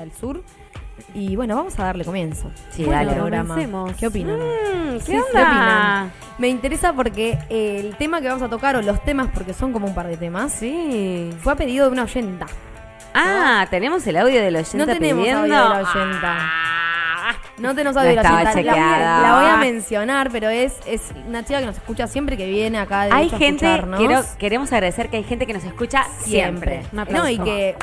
para el sur. Y bueno, vamos a darle comienzo. Sí, Bueno, dale. programa. comencemos. ¿Qué opinan? Mm, ¿Qué Sí, ¿qué onda? opinan? Me interesa porque el tema que vamos a tocar, o los temas, porque son como un par de temas, Sí. fue a pedido de una oyenta. Ah, tenemos el audio del oyente No tenemos pidiendo. audio de la oyenta. Ah. No tenemos No audio de la oyenta. La- chequeada. La, voy a mencionar, pero es, es una chica que nos escucha siempre que viene acá de Hay gente, escucharnos. quiero, queremos agradecer que hay gente que nos escucha siempre. Aplauso. No, y que,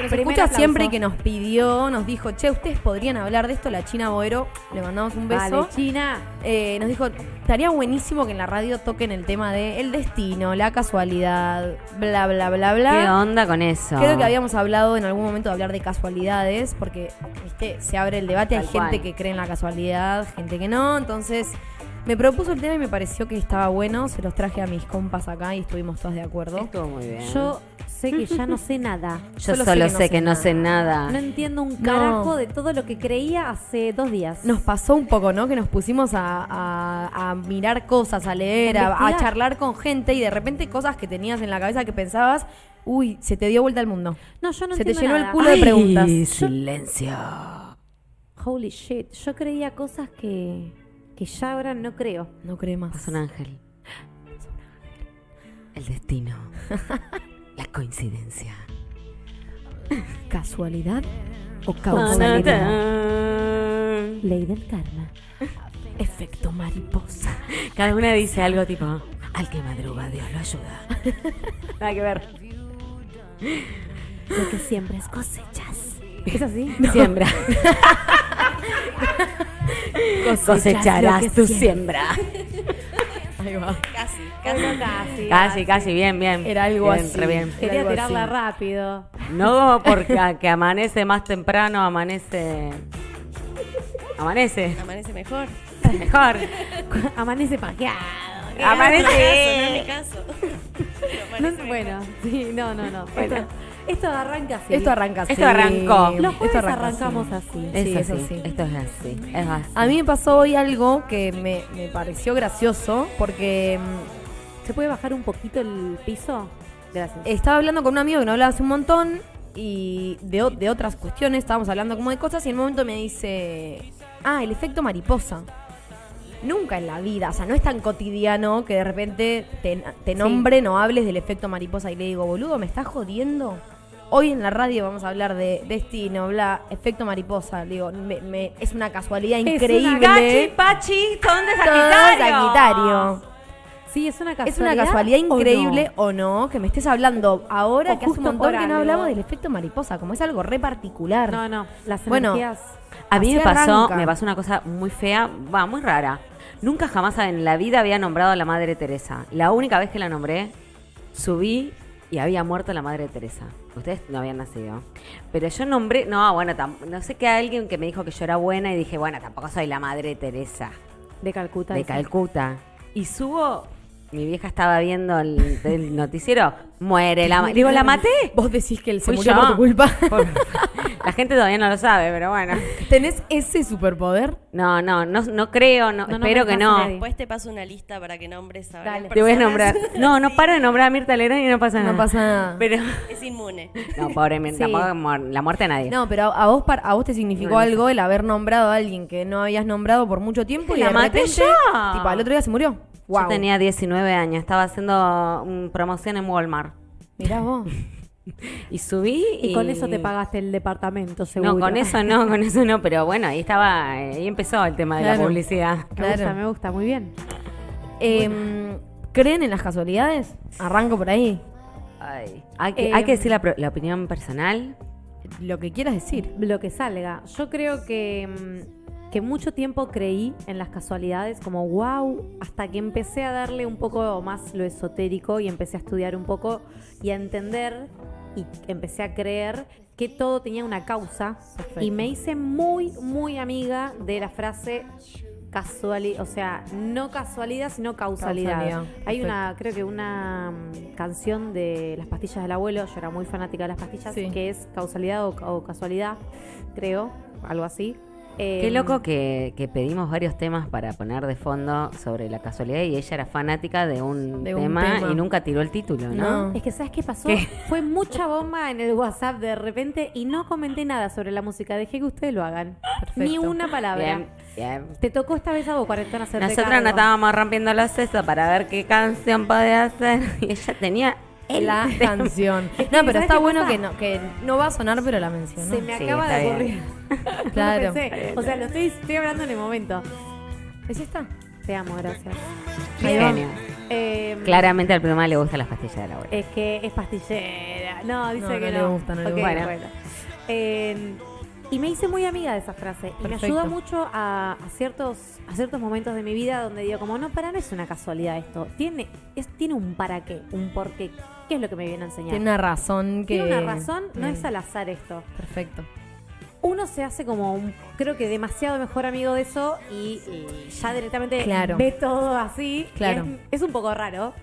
que nos Primer escucha aplauso. siempre y que nos pidió, nos dijo, che, ustedes podrían hablar de esto, la China Boero, le mandamos un beso. Vale, China. Eh, nos dijo, estaría buenísimo que en la radio toquen el tema de el destino, la casualidad, bla, bla, bla, bla. ¿Qué onda con eso? Creo que habíamos hablado en algún momento de hablar de casualidades, porque ¿viste? se abre el debate, hay gente que cree en la casualidad, gente que no, entonces me propuso el tema y me pareció que estaba bueno, se los traje a mis compas acá y estuvimos todos de acuerdo. Estuvo muy bien. Yo sé que ya no sé nada. Yo solo solo, sé que no sé sé que no sé nada. No entiendo un No. carajo de todo lo que creía hace dos días. Nos pasó un poco, ¿no? Que nos pusimos a, a- a mirar cosas, a leer, a, a Investigar. charlar con gente y de repente cosas que tenías en la cabeza que pensabas, uy, se te dio vuelta el mundo. No, yo no Se te entiendo llenó el nada. culo de preguntas. silencio. Holy shit. Yo creía cosas que, que ya ahora no creo. No cree más. Pasa un ángel. El destino. La coincidencia. ¿Casualidad o causalidad? Ley del karma. Efecto mariposa. Cada una dice algo tipo, al que madruga Dios lo ayuda. Nada que ver. Lo que siempre es cosechas. ¿Es así? Siembra. Cosecharás tu siembra. Ahí va. Casi, Casi, casi. casi. Casi, casi, bien, bien. Era algo Bien, así. re bien. Quería algo tirarla así. rápido. No porque a- que amanece más temprano, amanece. Amanece. Amanece mejor. Mejor. Amanece pajeado. Amanece. No es mi caso. Pero No, amanece mejor. bueno, sí, no, no, no. Bueno. Esto, esto arranca así. Esto arranca así. Esto arrancó. Los jueves Esto arranca arrancamos así. así. Sí, eso sí. Esto es así. Es así. A mí me pasó hoy algo que me, me pareció gracioso porque mm, ¿Se puede bajar un poquito el piso? Gracias. estaba hablando con un amigo que no hablaba hace un montón y de, o- de otras cuestiones, estábamos hablando como de cosas y en un momento me dice, ah, el efecto mariposa. Nunca en la vida, o sea, no es tan cotidiano que de repente te, te nombren o hables del efecto mariposa y le digo, boludo, ¿me estás jodiendo? Hoy en la radio vamos a hablar de destino, bla, efecto mariposa. Le digo, me- me- es una casualidad una increíble. Gachi, Pachi, son de Sagitario. Sagitario. sí, es una Es casualidad. una casualidad ¿o increíble o no? que me estés hablando ahora O que hace un montón que no hablamos del efecto mariposa, como es algo re particular. No, no. Las Bueno, energías. A mí me pasó, arranca. me pasó una cosa muy fea, va, muy rara. Nunca jamás en la vida había nombrado a la Madre Teresa. La única vez que la nombré, subí y había muerto la Madre Teresa. Ustedes no habían nacido. Pero yo nombré, no, bueno, no sé qué alguien que me dijo que yo era buena y dije, bueno, tampoco soy la Madre Teresa De Calcuta. de. Calcuta. Y subo, mi vieja estaba viendo el, el noticiero, muere la ma- Digo, ¿la maté? Vos decís que él se Fui murió yo. por tu culpa. Por- La gente todavía no lo sabe, pero bueno. ¿Tenés ese superpoder? No, no, no, no creo, no, No, no espero me que pasa no. nadie. Después te paso una lista para que nombres a Dale. varias Te voy a personas. nombrar. No, no para de nombrar a Mirta Legrand y no pasa nada. No pasa nada. Pero, Es inmune. no, pobre Mirta, Sí. tampoco la muerte de nadie. No, pero a, a vos par- a vos te significó algo el haber nombrado a alguien que no habías nombrado por mucho tiempo y La de maté repente, yo. tipo, al otro día se murió. Wow. Yo tenía 19 años, estaba haciendo mm, promoción en Walmart. Mirá vos. Y subí y... Y con eso te pagaste el departamento, seguro. No, con eso no, con eso no, pero bueno, ahí estaba, eh, ahí empezó el tema de la Claro. publicidad. Me gusta, Claro. me gusta, muy bien. Em, ¿Creen en las casualidades? Arranco por ahí. Ay, hay, que, Eh, hay que decir la, opinión personal. Lo que quieras decir. Lo que salga. Yo creo que, mm, que mucho tiempo creí en las casualidades, como wow, hasta que empecé a darle un poco más lo esotérico y empecé a estudiar un poco y a entender y empecé a creer que todo tenía una causa Perfecto. y me hice muy, muy amiga de la frase casualidad, o sea, no casualidad, sino causalidad. Causalidad, Hay perfecto. una, creo que una mm, canción de las pastillas del abuelo, yo era muy fanática de las pastillas, Sí. que es causalidad o, o casualidad, creo, algo así. Qué Eh, loco que, que pedimos varios temas para poner de fondo sobre la casualidad y ella era fanática de un, De un tema, y nunca tiró el título, ¿no? No. Es que, ¿sabes qué pasó? ¿Qué? Fue mucha bomba en el WhatsApp de repente y no comenté nada sobre la música. Dejé que ustedes lo hagan. Perfecto. Ni una palabra. Bien, bien. Te tocó esta vez a vos, cuarentena, hacerte Nosotros cargo. nos estábamos rompiendo los sesos para ver qué canción podía hacer y ella tenía el La tema. canción. No, pero ¿sabes está bueno pasa? que no, que no va a sonar, pero la mencionó. Se me Sí, acaba está de bien. ocurrir. No Claro. pensé. O sea, lo estoy, estoy hablando en el momento. ¿Es esta? Te amo, gracias. Genio. Eh, Claramente al prima le gustan las pastillas de la abuela. Es que es pastillera. No, dice No, que no no. le gusta, no le Ok, gusta. bueno. Eh, y me hice muy amiga de esa frase. Y me ayuda mucho a, a ciertos, a ciertos momentos de mi vida donde digo, como, no, para, no es una casualidad esto. Tiene, es, tiene un para qué, un por qué. ¿Qué es lo que me viene a enseñar? Tiene una razón que. Tiene una razón, no es al azar esto. Perfecto. Uno se hace como, un- creo que demasiado mejor amigo de eso y, y ya directamente Claro. ve todo así. Claro. Es, es un poco raro.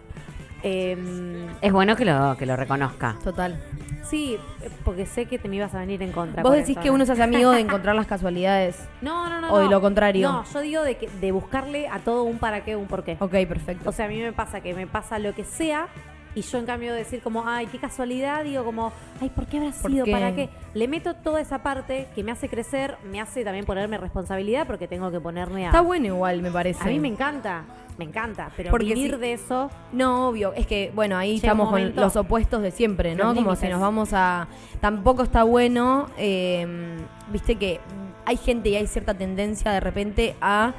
Em, Es bueno que lo, que lo reconozca. Total. Sí, porque sé que te me ibas a venir en contra. Vos con decís que ¿no? uno se hace amigo de encontrar las casualidades. No, no, no. o de no. lo contrario. No, yo digo de, que, de buscarle a todo un para qué, un por qué. Ok, perfecto. O sea, a mí me pasa que me pasa lo que sea y yo en cambio de decir como, ay, qué casualidad, digo como, ay, ¿por qué habrá ¿Por sido? qué? ¿Para qué? Le meto toda esa parte que me hace crecer, me hace también ponerme responsabilidad porque tengo que ponerme a... Está bueno igual, me parece. A mí me encanta, me encanta, pero Porque vivir si- de eso... No, obvio. Es que, bueno, ahí Llega estamos con los opuestos de siempre, ¿no? Como si nos vamos a. Tampoco está bueno. eh, Viste que hay gente y hay cierta tendencia de repente a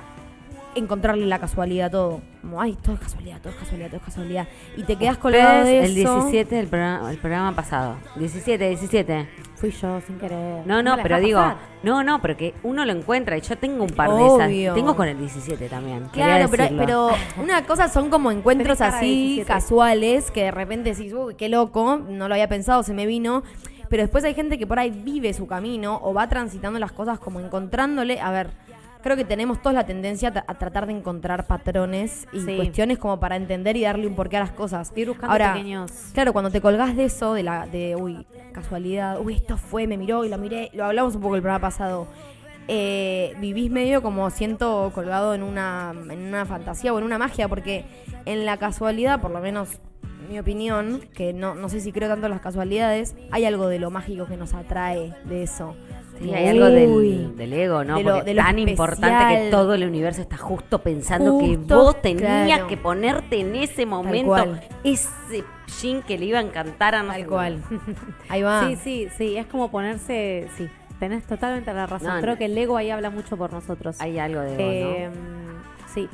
encontrarle la casualidad a todo. Como, ay, todo es casualidad, todo es casualidad, todo es casualidad. Y te quedas colgado de eso. el 17 del programa, el programa pasado. 17, 17. Fui yo sin querer. No, no, pero digo, pasar. no, no, pero que uno lo encuentra y yo tengo un par de esas. Tengo con el 17 también. Claro, pero, pero una cosa son como encuentros así 17. casuales que de repente decís, uy, qué loco, no lo había pensado, se me vino. Pero después hay gente que por ahí vive su camino o va transitando las cosas como encontrándole. A ver, creo que tenemos todos la tendencia a, tra- a tratar de encontrar patrones y Sí. cuestiones como para entender y darle un porqué a las cosas. Ir buscando Ahora, pequeños... Claro, cuando te colgás de eso, de la, de, uy, casualidad, uy, esto fue, me miró y lo miré, lo hablamos un poco el programa pasado. Eh, vivís medio como siento colgado en una, en una fantasía o en una magia, porque en la casualidad, por lo menos mi opinión, que no, no sé si creo tanto en las casualidades, hay algo de lo mágico que nos atrae de eso. Sí, hay algo del, del ego, ¿no? de lo- Porque de lo tan importante que todo el universo está justo pensando que vos tenías claro. que ponerte en ese momento ese jean que le iba a encantar a no Tal cual. Ahí va. Sí, sí, sí, es como ponerse... Sí, tenés totalmente la razón. No, Creo no. que el ego ahí habla mucho por nosotros. Hay algo de ego, Eh, Sí.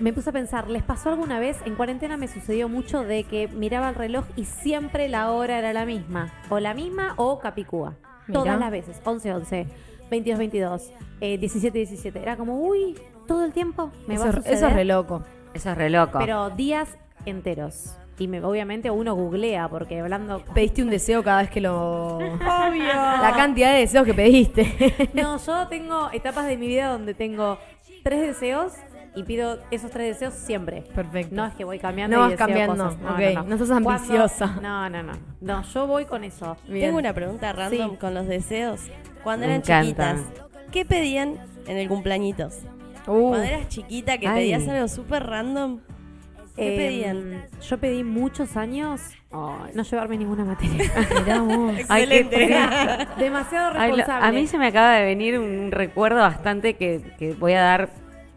Me puse a pensar, ¿les pasó alguna vez? En cuarentena me sucedió mucho de que miraba el reloj y siempre la hora era la misma. O la misma o Capicúa. Todas las veces. 11, 11, 22, 22, eh, 17, 17. Era como, uy, todo el tiempo me eso, va a es- suceder. eso es re loco. Eso es re loco. Pero días enteros. Y me, obviamente uno googlea porque hablando... Pediste un deseo cada vez que lo... La cantidad de deseos que pediste. No, yo tengo etapas de mi vida donde tengo tres deseos y pido esos tres deseos siempre. Perfecto. No es que voy cambiando No y vas deseo cambiando, cosas. No, ok. no, No sos Cuando- ambiciosa. No, no, no. No, yo voy con eso. Bien. Tengo una pregunta random Sí. con los deseos. Cuando Me eran encanta. chiquitas, ¿qué pedían en el cumpleañitos? Uh, Cuando eras chiquita que Ay. pedías algo súper random, ¿qué Eh, pedían? Yo pedí muchos años no llevarme ninguna materia. mirá vos. Ay, qué Excelente. Demasiado Ay, lo- responsable. a mí se me acaba de venir un recuerdo bastante que, que voy a dar.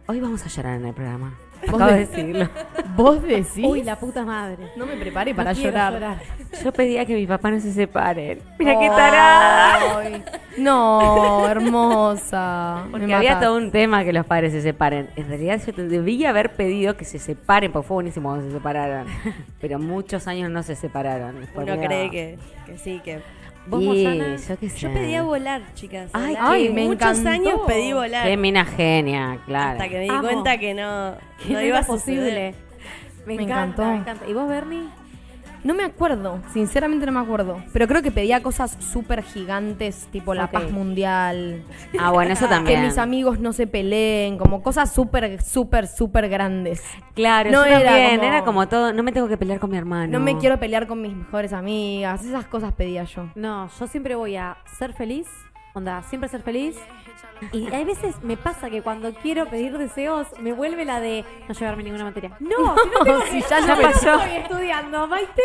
Hoy vamos a llorar en el programa. ¿Vos Acabo de de- decirlo. ¿Vos decís? Uy, la puta madre. No me preparé No para quiero llorar. Yo pedía que mi papá no se separen. Mira Oh. qué tarada. Ay, No, hermosa. Porque Me había matás. todo un tema que los padres se separen. En realidad yo te debía haber pedido que se separen, porque fue buenísimo cuando se separaron. Pero muchos años no se separaron. Uno cree que, que sí, que... ¿Vos, yo qué sé. Yo pedía volar, chicas. Ay, volar. ay, me Muchos encantó. años pedí volar. Qué mina genia, claro. Hasta que me di Amo. cuenta que no, Que no no iba a posible. Me encanta, encantó. me encanta. ¿Y vos, Bernie? No me acuerdo, sinceramente no me acuerdo. Pero creo que pedía cosas súper gigantes, tipo la Ok. paz mundial. Ah, bueno, eso Que también. mis amigos no se peleen, como cosas súper, súper, súper grandes. Claro, No yo era también, como- era como todo, no me tengo que pelear con mi hermano. No me quiero pelear con mis mejores amigas, esas cosas pedía yo. No, yo siempre voy a ser feliz, onda, siempre ser feliz. Y hay veces me pasa que cuando quiero pedir deseos, me vuelve la de no llevarme ninguna materia. No, si no tengo si ya no me- pasó. Estoy estudiando, Maite.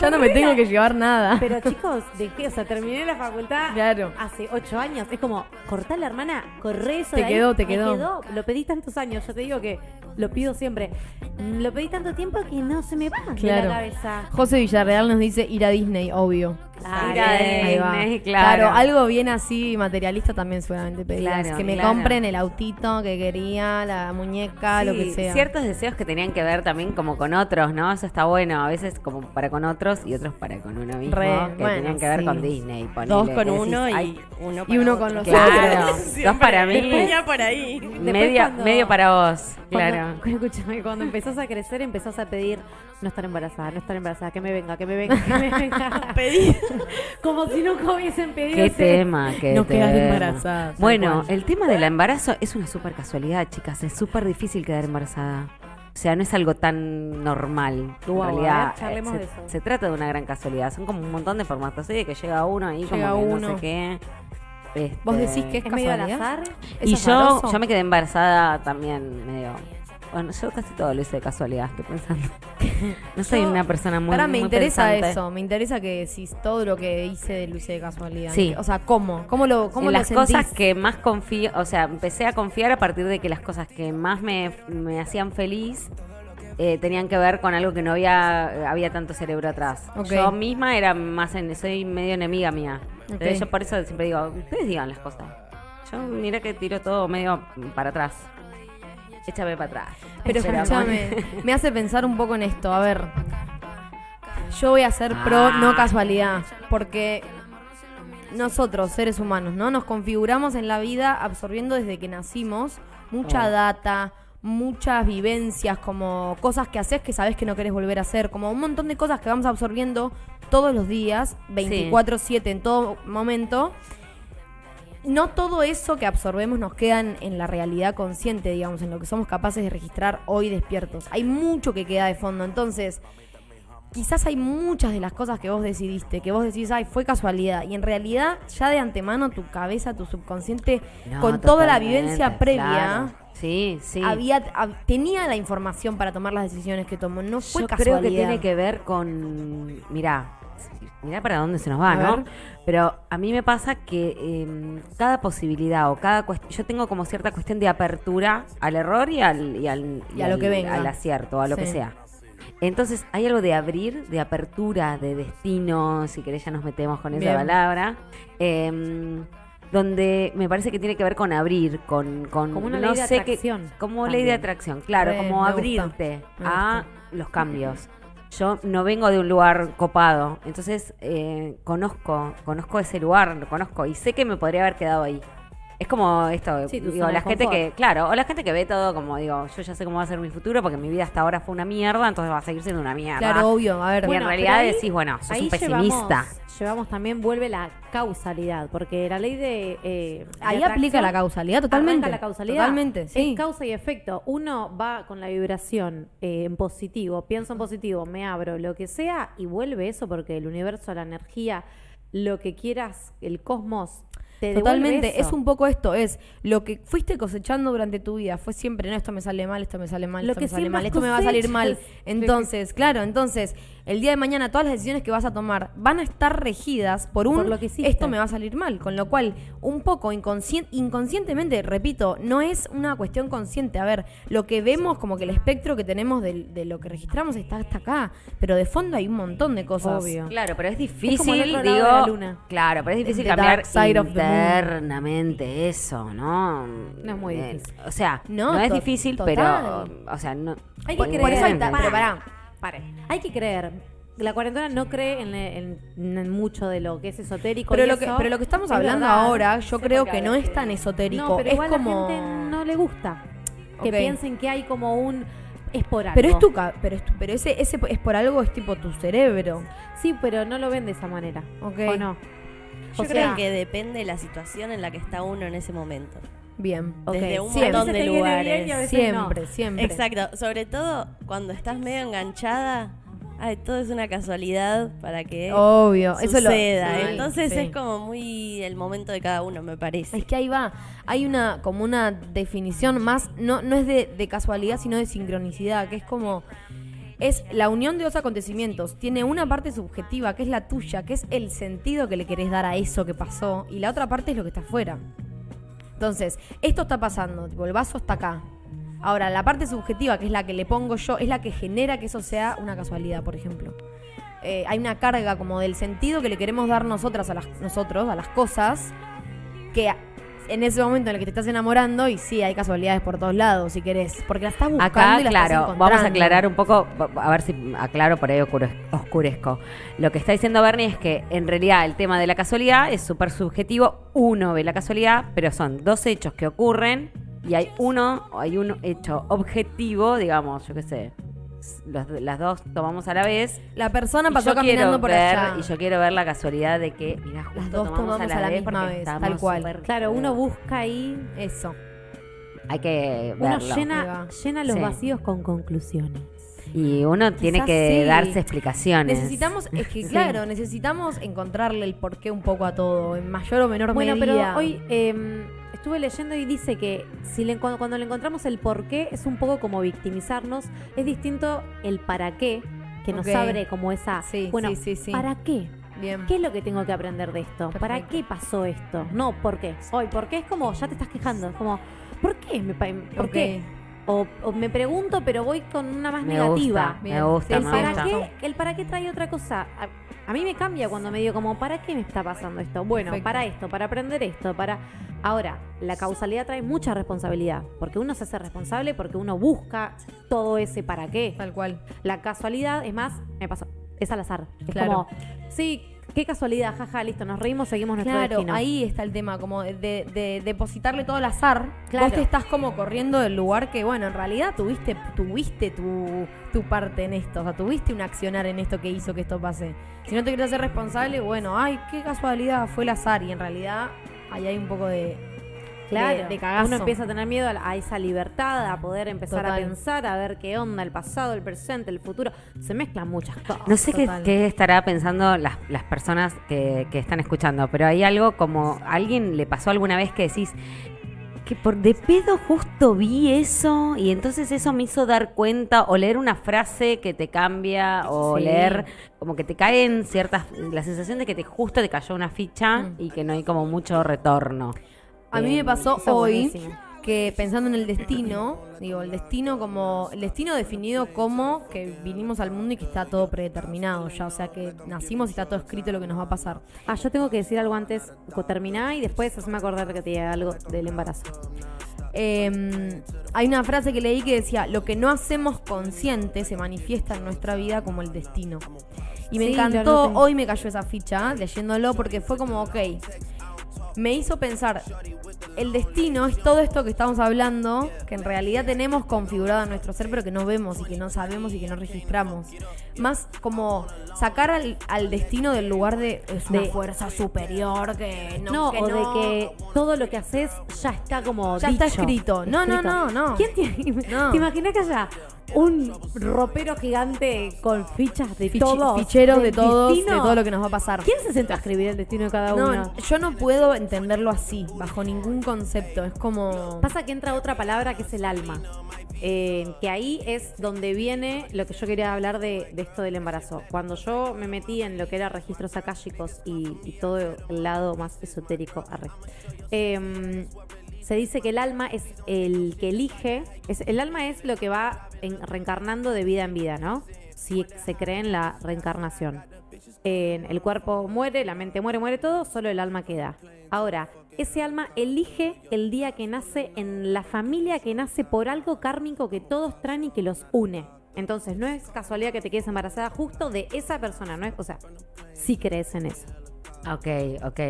Ya no me tengo que llevar nada. Pero chicos, dejé, o sea, terminé la facultad Claro. hace ocho años. Es como, cortá la hermana, corre eso Te de ahí. quedó, te Me quedó. Lo pedí tantos años, yo te digo que lo pido siempre. Mm, Lo pedí tanto tiempo que no se me va de Claro. la cabeza. José Villarreal nos dice ir a Disney, obvio. Claro. Ir a Ahí va. Disney, claro. algo bien así materialista también seguramente pedías. Claro, que me claro. compren el autito que quería, la muñeca, lo que sea. Ciertos deseos que tenían que ver también como con otros, ¿no? Eso está bueno. A veces como para con otros y otros para con uno mismo. Re, que bueno, tenían que ver sí. con Disney. ponele, Dos con decís, uno y "Ay, uno Y para uno otro. con los Claro, otros. dos para mí. Venía por ahí. medio, cuando- medio para vos, Cuando- claro. escúchame, cuando empezás a crecer, empezás a pedir no estar embarazada, no estar embarazada, que me venga, que me venga, que me venga. Pedí. Como si nunca hubiesen pedido Qué ese- tema, qué No quedar tema. embarazada, tal Bueno, cual. el tema del embarazo es una súper casualidad, chicas. Es súper difícil quedar embarazada. O sea, no es algo tan normal. En ver, realidad, charlemos eh, de se, eso. se trata de una gran casualidad. Son como un montón de formatos. ¿sí? Que llega uno ahí, Llega como que uno. no sé qué. Este, ¿Vos decís que es, Es medio al casualidad? azar. ¿Es Y yo, yo me quedé embarazada también medio. Bueno, yo casi todo lo hice de casualidad, estoy pensando. No soy Yo- una persona muy. Ahora me muy interesa pensante. eso, me interesa que si todo lo que hice lo hice de casualidad. Sí. O sea, ¿cómo? ¿Cómo lo, cómo en lo las sentís? cosas que más confío, o sea, empecé a confiar a partir de que las cosas que más me, me hacían feliz eh, tenían que ver con algo que no había había tanto cerebro atrás. Yo misma era más, en, soy medio enemiga mía. Entonces Ok. yo por eso siempre digo, ustedes digan las cosas. Yo mira que tiro todo medio para atrás. Échame para atrás. Pero escúchame, me hace pensar un poco en esto. A ver, yo voy a ser pro Ah. no casualidad, porque nosotros, seres humanos, ¿no? Nos configuramos en la vida absorbiendo desde que nacimos mucha Oh. data, muchas vivencias, como cosas que haces que sabes que no querés volver a hacer, como un montón de cosas que vamos absorbiendo todos los días, 24/7 en todo momento. No todo eso que absorbemos nos queda en, la realidad consciente, digamos, en lo que somos capaces de registrar hoy despiertos. Hay mucho que queda de fondo, entonces quizás hay muchas de las cosas que vos decidiste, que vos decís, ay, fue casualidad. Y en realidad, ya de antemano, tu cabeza, tu subconsciente, No, con toda la vivencia previa, claro. Sí, sí. había, hab- tenía la información para tomar las decisiones que tomó. No fue Yo casualidad. creo que tiene que ver con. Mirá, mirá para dónde se nos va, A ¿no? ver. Pero a mí me pasa que eh, cada posibilidad o cada cuestión. Yo tengo como cierta cuestión de apertura al error y al. Y, al, Y a lo que venga. Al acierto, a lo que sea. Entonces hay algo de abrir, de apertura, de destino, si querés ya nos metemos con esa Bien. palabra, em, donde me parece que tiene que ver con abrir, con... con Como una no ley de sé atracción como ley de atracción, claro, Re, como abrirte a los cambios. Yo no vengo de un lugar copado, entonces eh, conozco, conozco ese lugar, lo conozco y sé que me podría haber quedado ahí. Es como esto, Sí, digo, la gente confort. que, claro, o la gente que ve todo como digo, yo ya sé cómo va a ser mi futuro porque mi vida hasta ahora fue una mierda, entonces va a seguir siendo una mierda. Claro, obvio. A ver, y Bueno, en realidad ahí- decís, bueno, sos un pesimista. Llevamos, llevamos también, vuelve la causalidad, porque la ley de. eh, ahí aplica la causalidad totalmente. la causalidad. Totalmente, sí. Es causa y efecto. Uno va con la vibración eh, en positivo, pienso en positivo, me abro, lo que sea, y vuelve eso porque el universo, la energía, lo que quieras, el cosmos. Totalmente, es un poco esto, es lo que fuiste cosechando durante tu vida, fue siempre, no, esto me sale mal, esto me sale mal, Lo esto que me sale mal, esto me va a salir mal. cosechas. Entonces, claro, entonces, el día de mañana todas las decisiones que vas a tomar van a estar regidas por un, Por lo que hiciste. esto me va a salir mal, con lo cual, un poco inconscien- inconscientemente, repito, no es una cuestión consciente, a ver, lo que vemos como que el espectro que tenemos de, de lo que registramos está hasta acá, pero de fondo hay un montón de cosas. Obvio. Claro, pero es como el difícil, otro lado digo. de la luna. Claro, pero es difícil The cambiar internamente eso, ¿no? No es muy Eh, difícil. o sea, No, no, es difícil, total. pero. O sea, no. Hay que Por, creer. por eso hay. Pare. Hay que creer. La cuarentena no cree en, en- en mucho de lo que es esotérico. Pero y lo, que, eso pero lo que estamos es hablando verdad. ahora, yo creo que no es tan esotérico. No, pero es igual como. la gente no le gusta que piensen que hay como un es por algo. Pero es tu ca- pero, es tu- pero ese, ese es por algo, es tipo tu cerebro. Sí, pero no lo ven de esa manera. Ok. ¿O no? Yo O creo sea- que depende de la situación en la que está uno en ese momento. Bien. Ok. Desde un Siempre. montón de y a lugares. no. Siempre, siempre. Exacto, sobre todo cuando estás medio enganchada, ay, todo es una casualidad para que Obvio, eso lo. suceda. sí, Entonces sí. es como muy el momento de cada uno, me parece. Es que ahí va, hay una como una definición más, no, no es de, de casualidad, sino de sincronicidad, que es como, es la unión de dos acontecimientos, tiene una parte subjetiva, que es la tuya, que es el sentido que le querés dar a eso que pasó, y la otra parte es lo que está afuera. Entonces, esto está pasando, tipo, el vaso está acá. Ahora, la parte subjetiva, que es la que le pongo yo, es la que genera que eso sea una casualidad, por ejemplo. Eh, hay una carga como del sentido que le queremos dar nosotras a las, nosotros, a las cosas, que en ese momento en el que te estás enamorando, y sí, hay casualidades por todos lados, si querés, porque la estás buscando Acá, y la estás claro, vamos a aclarar un poco, a ver si aclaro, por ahí oscure- oscurezco. Lo que está diciendo Bernie es que en realidad el tema de la casualidad es súper subjetivo. Uno ve la casualidad, pero son dos hechos que ocurren y hay uno, hay un hecho objetivo, digamos, yo qué sé. Los- las dos tomamos a la vez. La persona pasó caminando por ver, allá. Y yo quiero ver la casualidad de que, mira, justo Las dos tomamos, tomamos a la misma porque vez, tal cual. Claro, uno busca ahí, Eso. Hay que uno verlo. Ahí llena, los Sí. vacíos con conclusiones. Y uno tiene que sí. darse explicaciones. Necesitamos, es que Sí. claro, necesitamos encontrarle el porqué un poco a todo, en mayor o menor Bueno, medida. pero hoy eh, estuve leyendo y dice que si le, cuando, le encontramos el por qué es un poco como victimizarnos, es distinto el para qué, que nos abre como esa, Sí, bueno, sí, sí. ¿para qué? Bien. ¿Qué es lo que tengo que aprender de esto? ¿Para qué pasó esto? No, ¿por qué? Hoy, ¿por qué? Es como, ya te estás quejando, es como, ¿por qué? Me, ¿Por qué? O, o me pregunto, pero voy con una más Me negativa. gusta, me gusta, El me para, gusta. qué, el para qué trae otra cosa. A, a mí me cambia cuando me digo como, ¿para qué me está pasando esto? Bueno, Perfecto. para esto, para aprender esto, para... Ahora, la causalidad trae mucha responsabilidad, porque uno se hace responsable porque uno busca todo ese para qué. Tal cual. La casualidad, es más, me pasó, es al azar. Es Claro. como, sí, qué casualidad, jaja, listo, nos reímos, seguimos nuestro Claro, destino. ahí está el tema, como de, de- de depositarle todo al azar. Claro. Vos te estás como corriendo del lugar que, bueno, en realidad tuviste, tuviste tu, tu parte en esto, o sea, tuviste un accionar en esto que hizo que esto pase. Si no te quieres hacer responsable, bueno, ay, qué casualidad, fue el azar. Y en realidad ahí hay un poco de, Claro, de, de cagazo. uno empieza a tener miedo a, a esa libertad, a poder empezar Total. a pensar, a ver qué onda, el pasado, el presente, el futuro. Se mezclan muchas cosas. No sé qué, estará pensando las, las personas que, que están escuchando, pero hay algo como, ¿a alguien le pasó alguna vez que decís que por de pedo justo vi eso y entonces eso me hizo dar cuenta o leer una frase que te cambia o Sí. leer como que te caen ciertas, la sensación de que te justo te cayó una ficha Mm. y que no hay como mucho retorno. A mí me pasó hoy que pensando en el destino, digo, el destino como el destino definido como que vinimos al mundo y que está todo predeterminado ya, o sea que nacimos y está todo escrito lo que nos va a pasar. Ah, yo tengo que decir algo antes, terminá y después haceme acordar que te diga algo del embarazo. Eh, hay una frase que leí que decía, lo que no hacemos consciente se manifiesta en nuestra vida como el destino. Y me Sí, encantó, hoy me cayó esa ficha leyéndolo porque fue como, ok, me hizo pensar, el destino es todo esto que estamos hablando, que en realidad tenemos configurado en nuestro ser, pero que no vemos y que no sabemos y que no registramos. Más como sacar al, al destino del lugar de es una De- fuerza superior que no, No, que o no. de que todo lo que haces ya está como Ya está escrito. No, no, no, no. ¿Quién te, No. ¿Te imaginas que haya un ropero gigante con fichas de Fichi- todos? ficheros de todos, destino? de todo lo que nos va a pasar. ¿Quién se sentó a escribir el destino de cada uno? No, yo no puedo entenderlo así, bajo ningún concepto. Es como. Pasa que entra otra palabra que es el alma. Eh, que ahí es donde viene lo que yo quería hablar de, esto del embarazo. Cuando yo me metí en lo que era registros akáshicos y, y todo el lado más esotérico, arre, em, se dice que el alma es el que elige, es, el alma es lo que va en- reencarnando de vida en vida, ¿no? Si se cree en la reencarnación. El cuerpo muere, la mente muere, muere todo, solo el alma queda. Ahora, ese alma elige el día que nace en la familia que nace por algo kármico que todos traen y que los une. Entonces, no es casualidad que te quedes embarazada justo de esa persona, no es, o sea, sí crees en eso. Ok, ok.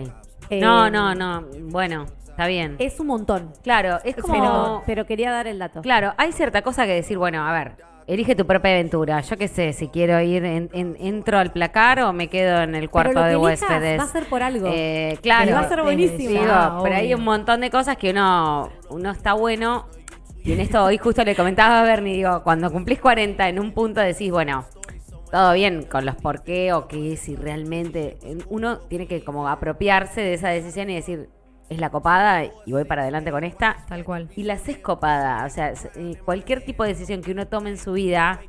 Eh, no, no, no, bueno, está bien. Es un montón. claro, es como... Pero, pero quería dar el dato. Claro, hay cierta cosa que decir, bueno, a ver, elige tu propia aventura. Yo qué sé, si quiero ir, en- en- entro al placar o me quedo en el cuarto Pero lo de que huéspedes. Va a ser por algo. Eh, claro. Y va a ser buenísimo. Digo, Ah, pero hay un montón de cosas que uno, uno está bueno. Y en esto hoy justo le comentaba a Bernie, digo, cuando cumplís 40 en un punto decís, bueno, todo bien con los por qué o qué si realmente uno tiene que como apropiarse de esa decisión y decir es la copada y voy para adelante con esta Tal cual. y la haces copada o sea eh, cualquier tipo de decisión que uno tome en su vida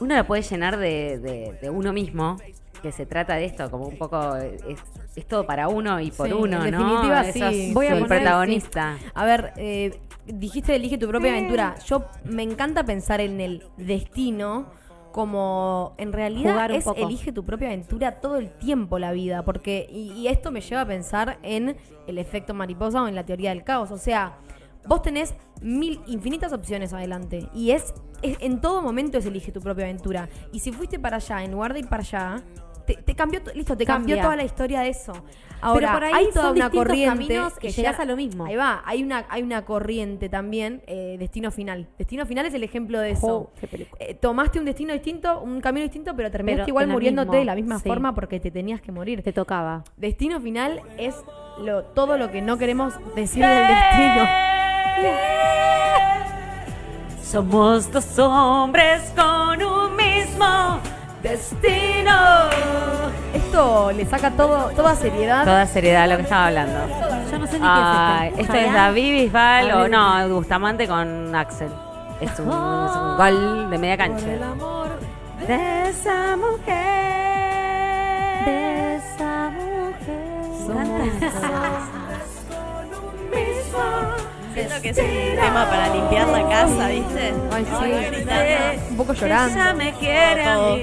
uno la puede llenar de, de- de uno mismo que se trata de esto como un poco eh, es, es todo para uno y por Sí, uno en no definitiva, Eso sí. es Voy a el poner- protagonista A ver, eh, dijiste elige tu propia aventura. Yo me encanta pensar en el destino como en realidad es poco. elige tu propia aventura todo el tiempo la vida, porque y, y esto me lleva a pensar en el efecto mariposa o en la teoría del caos, o sea, vos tenés mil infinitas opciones adelante y es, es- en todo momento es elige tu propia aventura y si fuiste para allá en lugar de ir para allá te, te cambió to- listo te cambió toda la historia de eso ahora Pero por ahí hay toda son una corriente que llegás ya- a lo mismo. ahí va hay una hay una corriente también eh, destino final destino final es el ejemplo de eso Oh. Eh, tomaste un destino distinto un camino distinto pero terminaste Pero igual muriéndote mismo, de la misma sí. forma porque te tenías que morir Te tocaba. destino final es lo, todo lo que no queremos decir del destino Somos dos hombres con un mismo destino. Esto le saca todo, toda seriedad. Toda seriedad lo que estaba hablando. Yo no sé ni Ay, qué es esto esto. es David Bisbal o no, Bustamante con Axel. Es un, es un gol de media cancha. De esa mujer. De esa mujer. Siento que es un tema para limpiar la casa, ¿viste? Ay, sí. Un poco llorando. Ella me quiere a Todo. mí.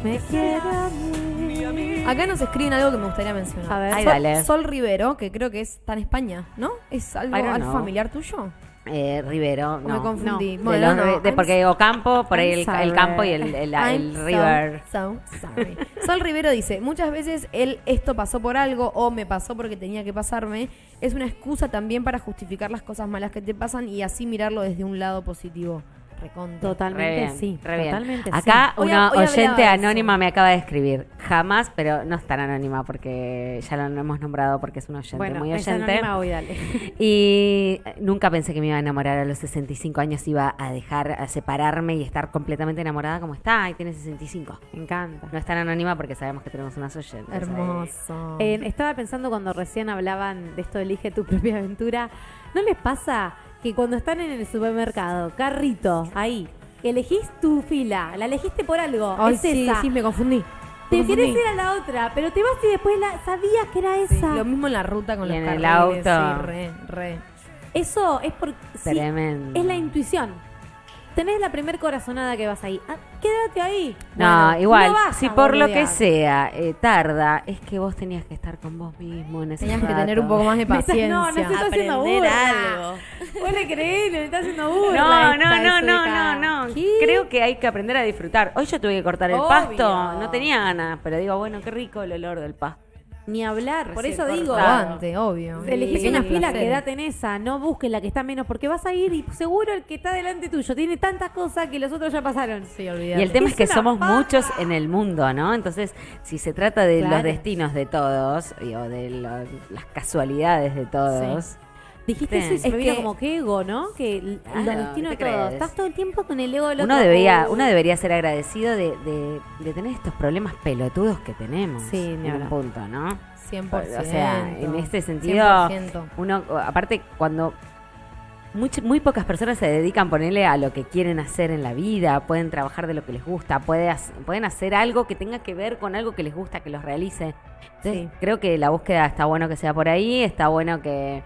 Me quiere a mí. Acá nos escriben algo que me gustaría mencionar. A ver. Ay, Sol, dale. Sol Rivero, que creo que es está en España, ¿no? ¿Es algo, familiar tuyo? Eh, Rivero, ¿O no. me confundí? De Bueno, no, de- I'm porque Ocampo, por ahí el, el campo y el, el- el I'm so, river. So, sorry. Sol Rivero dice, muchas veces el esto pasó por algo o me pasó porque tenía que pasarme es una excusa también para justificar las cosas malas que te pasan y así mirarlo desde un lado positivo. Recontra. Re Totalmente bien, sí. re bien. Totalmente Acá una hoy oyente anónima me acaba de escribir. Jamás, pero no es tan anónima porque ya lo hemos nombrado porque es un oyente. Bueno, muy oyente. anónima hoy, dale. Y nunca pensé que me iba a enamorar a los 65 años, iba a dejar, a separarme y estar completamente enamorada como está, y tiene 65. Me encanta. No es tan anónima porque sabemos que tenemos unas oyentes. ahí. Hermoso. Eh, estaba pensando cuando recién hablaban de esto elige tu propia aventura. ¿No les pasa que cuando están en el supermercado, carrito, ahí, elegís tu fila, la elegiste por algo, Ay, es sí, esa. sí, me confundí. Te querés ir a la otra, pero te vas y después la, sabías que era Sí, esa. lo mismo en la ruta con Y los en el auto. Sí, re, re. Eso es por sí, Tremendo. es la intuición. Tenés la primer corazonada que vas ahí. Ah, quédate ahí. No, Bueno, igual, no si por lo que sea eh, tarda, es que vos tenías que estar con vos mismo en ese Tenías que tener un poco más de paciencia. no, no se está haciendo burla. algo. Vos le creés, le está haciendo burla. No, no, no, no, no, no. ¿Qué? Creo que hay que aprender a disfrutar. Hoy yo tuve que cortar el Obvio. pasto, no tenía ganas, pero digo, bueno, qué rico el olor del pasto. Ni hablar, por eso digo. obvio. Elegís una fila, quédate en esa, no busques la que está menos, porque vas a ir y seguro el que está delante tuyo tiene tantas cosas que los otros ya pasaron. Sí, Y olvídate. el tema es, Es que somos paja. muchos en el mundo, ¿no? Entonces, si se trata de los destinos de todos, y- o de lo- las casualidades de todos, Dijiste Sí. eso y se Es me vino que- como que ego, ¿no? Que Claro, los destinos ¿qué de todos. crees? Estás todo el tiempo con el ego del uno otro. debería, uno debería ser agradecido de, de- de tener estos problemas pelotudos que tenemos Sí, en un punto, ¿no? 100%. O sea, en este sentido, 100%. uno, aparte, cuando much- muy pocas personas se dedican, ponerle a lo que quieren hacer en la vida, pueden trabajar de lo que les gusta, pueden hacer algo que tenga que ver con algo que les gusta, que los realice. Entonces, Sí. creo que la búsqueda está bueno que sea por ahí, está bueno que,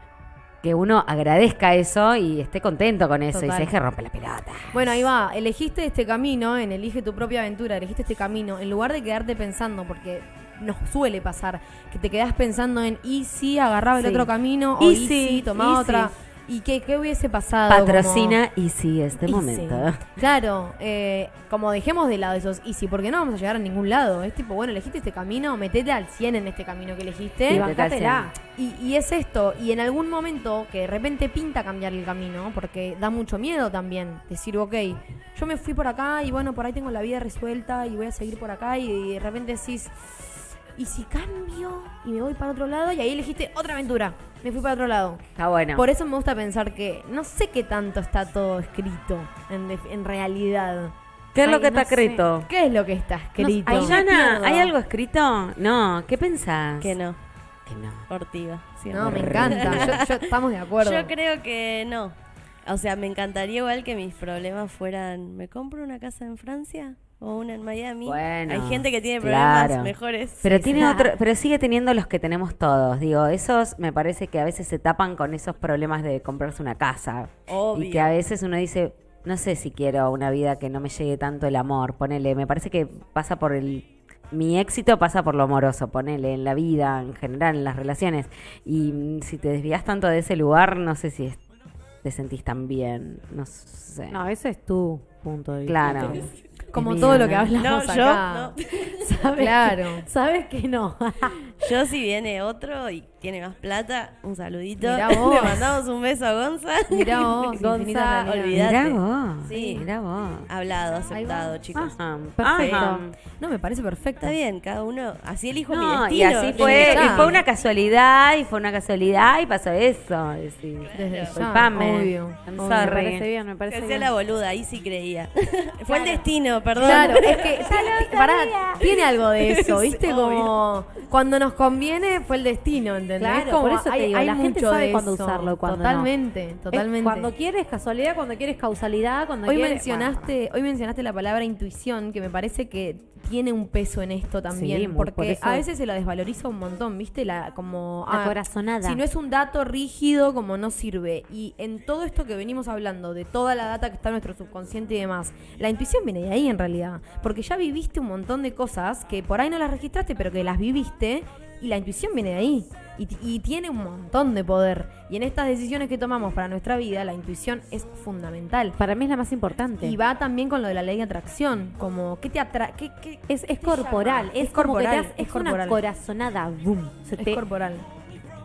que uno agradezca eso y esté contento con eso y se deje romper la pelota. Bueno, ahí va. Elegiste este camino, en Elige tu propia aventura, elegiste este camino, en lugar de quedarte pensando, porque nos suele pasar, que te quedás pensando en, ¿y si agarraba el Sí. otro camino? Y o ¿y si, tomaba otra? ¿Y qué, qué hubiese pasado? Patrocina y sí este Como- momento. Easy. Claro, eh, como dejemos de lado esos easy, porque no vamos a llegar a ningún lado. Es tipo, bueno, elegiste este camino, metete al 100 en este camino que elegiste. Y. Y, y es esto, y en algún momento que de repente pinta cambiar el camino, porque da mucho miedo también decir, ok, yo me fui por acá y bueno, por ahí tengo la vida resuelta y voy a seguir por acá y de repente decís, ¿y si cambio y me voy para otro lado? Y ahí elegiste otra aventura, me fui para otro lado. Está bueno. Por eso me gusta pensar que no sé qué tanto está todo escrito en, def- en realidad. ¿Qué es lo Ay, que no está sé. escrito? ¿Qué es lo que está escrito? Yana, pierdo. ¿hay algo escrito? No, ¿qué pensás? Que no, Que no. Ortiga. no, me encanta. Yo- yo- estamos de acuerdo. Yo creo que no. O sea, me encantaría igual que mis problemas fueran, ¿me compro una casa en Francia o una en Miami? Bueno, Hay gente que tiene problemas claro. mejores. Pero tiene otro, pero sigue teniendo los que tenemos todos. Digo, esos me parece que a veces se tapan con esos problemas de comprarse una casa. Obvio. Y que a veces uno dice, no sé si quiero una vida que no me llegue tanto el amor. Ponele, me parece que pasa por el mi éxito pasa por lo amoroso, ponele, en la vida, en general, en las relaciones. Y mm, si te desvías tanto de ese lugar, no sé si es- te sentís tan bien. No sé. No, ese es tu punto de vista. claro. Como todo lo que ¿no? hablamos No, yo acá. ¿Sabes Claro. que- Sabes que no. Yo si viene otro y tiene más plata, un saludito. Mirá vos. Le mandamos un beso a Gonza. Mirá vos, Gonza, olvidate. Mirá vos. Sí. Mirá vos. Hablado, aceptado, chicos. Ajá. Perfecto. Ajá. No, me parece perfecto. Está bien, cada uno, así elijo mi No, destino. y así fue, y fue una casualidad, y fue una casualidad, y pasó eso. decís. Desde ya, obvio. Me parece bien, me Que parece hacía bien. la boluda, ahí sí creía. Fue el destino, perdón. Claro, es que pará, tiene algo de eso, ¿viste? Como cuando nos conviene fue el destino, ¿entendés? Claro, Como por eso te hay, digo, hay la gente sabe de cuándo eso. usarlo no. Totalmente, Es totalmente. cuando quieres casualidad, cuando quieres causalidad, cuando Hoy quieres... mencionaste, hoy mencionaste la palabra intuición, que me parece que tiene un peso en esto también, Sí, porque por eso- a veces se la desvaloriza un montón, ¿viste? La como La ah, corazonada. Si no es un dato rígido, como no sirve. Y en todo esto que venimos hablando, de toda la data que está en nuestro subconsciente y demás, la intuición viene de ahí en realidad, porque ya viviste un montón de cosas que por ahí no las registraste, pero que las viviste y la intuición viene de ahí. Y, tiene un montón de poder. Y en estas decisiones que tomamos para nuestra vida, la intuición es fundamental. Para mí es la más importante. Y va también con lo de la ley de atracción, como ¿qué te atrae? ¿Qué, qué- es, es te corporal, llama? es, como que te corporal, das- es, una corporal. corazonada, boom. Se Es te- corporal.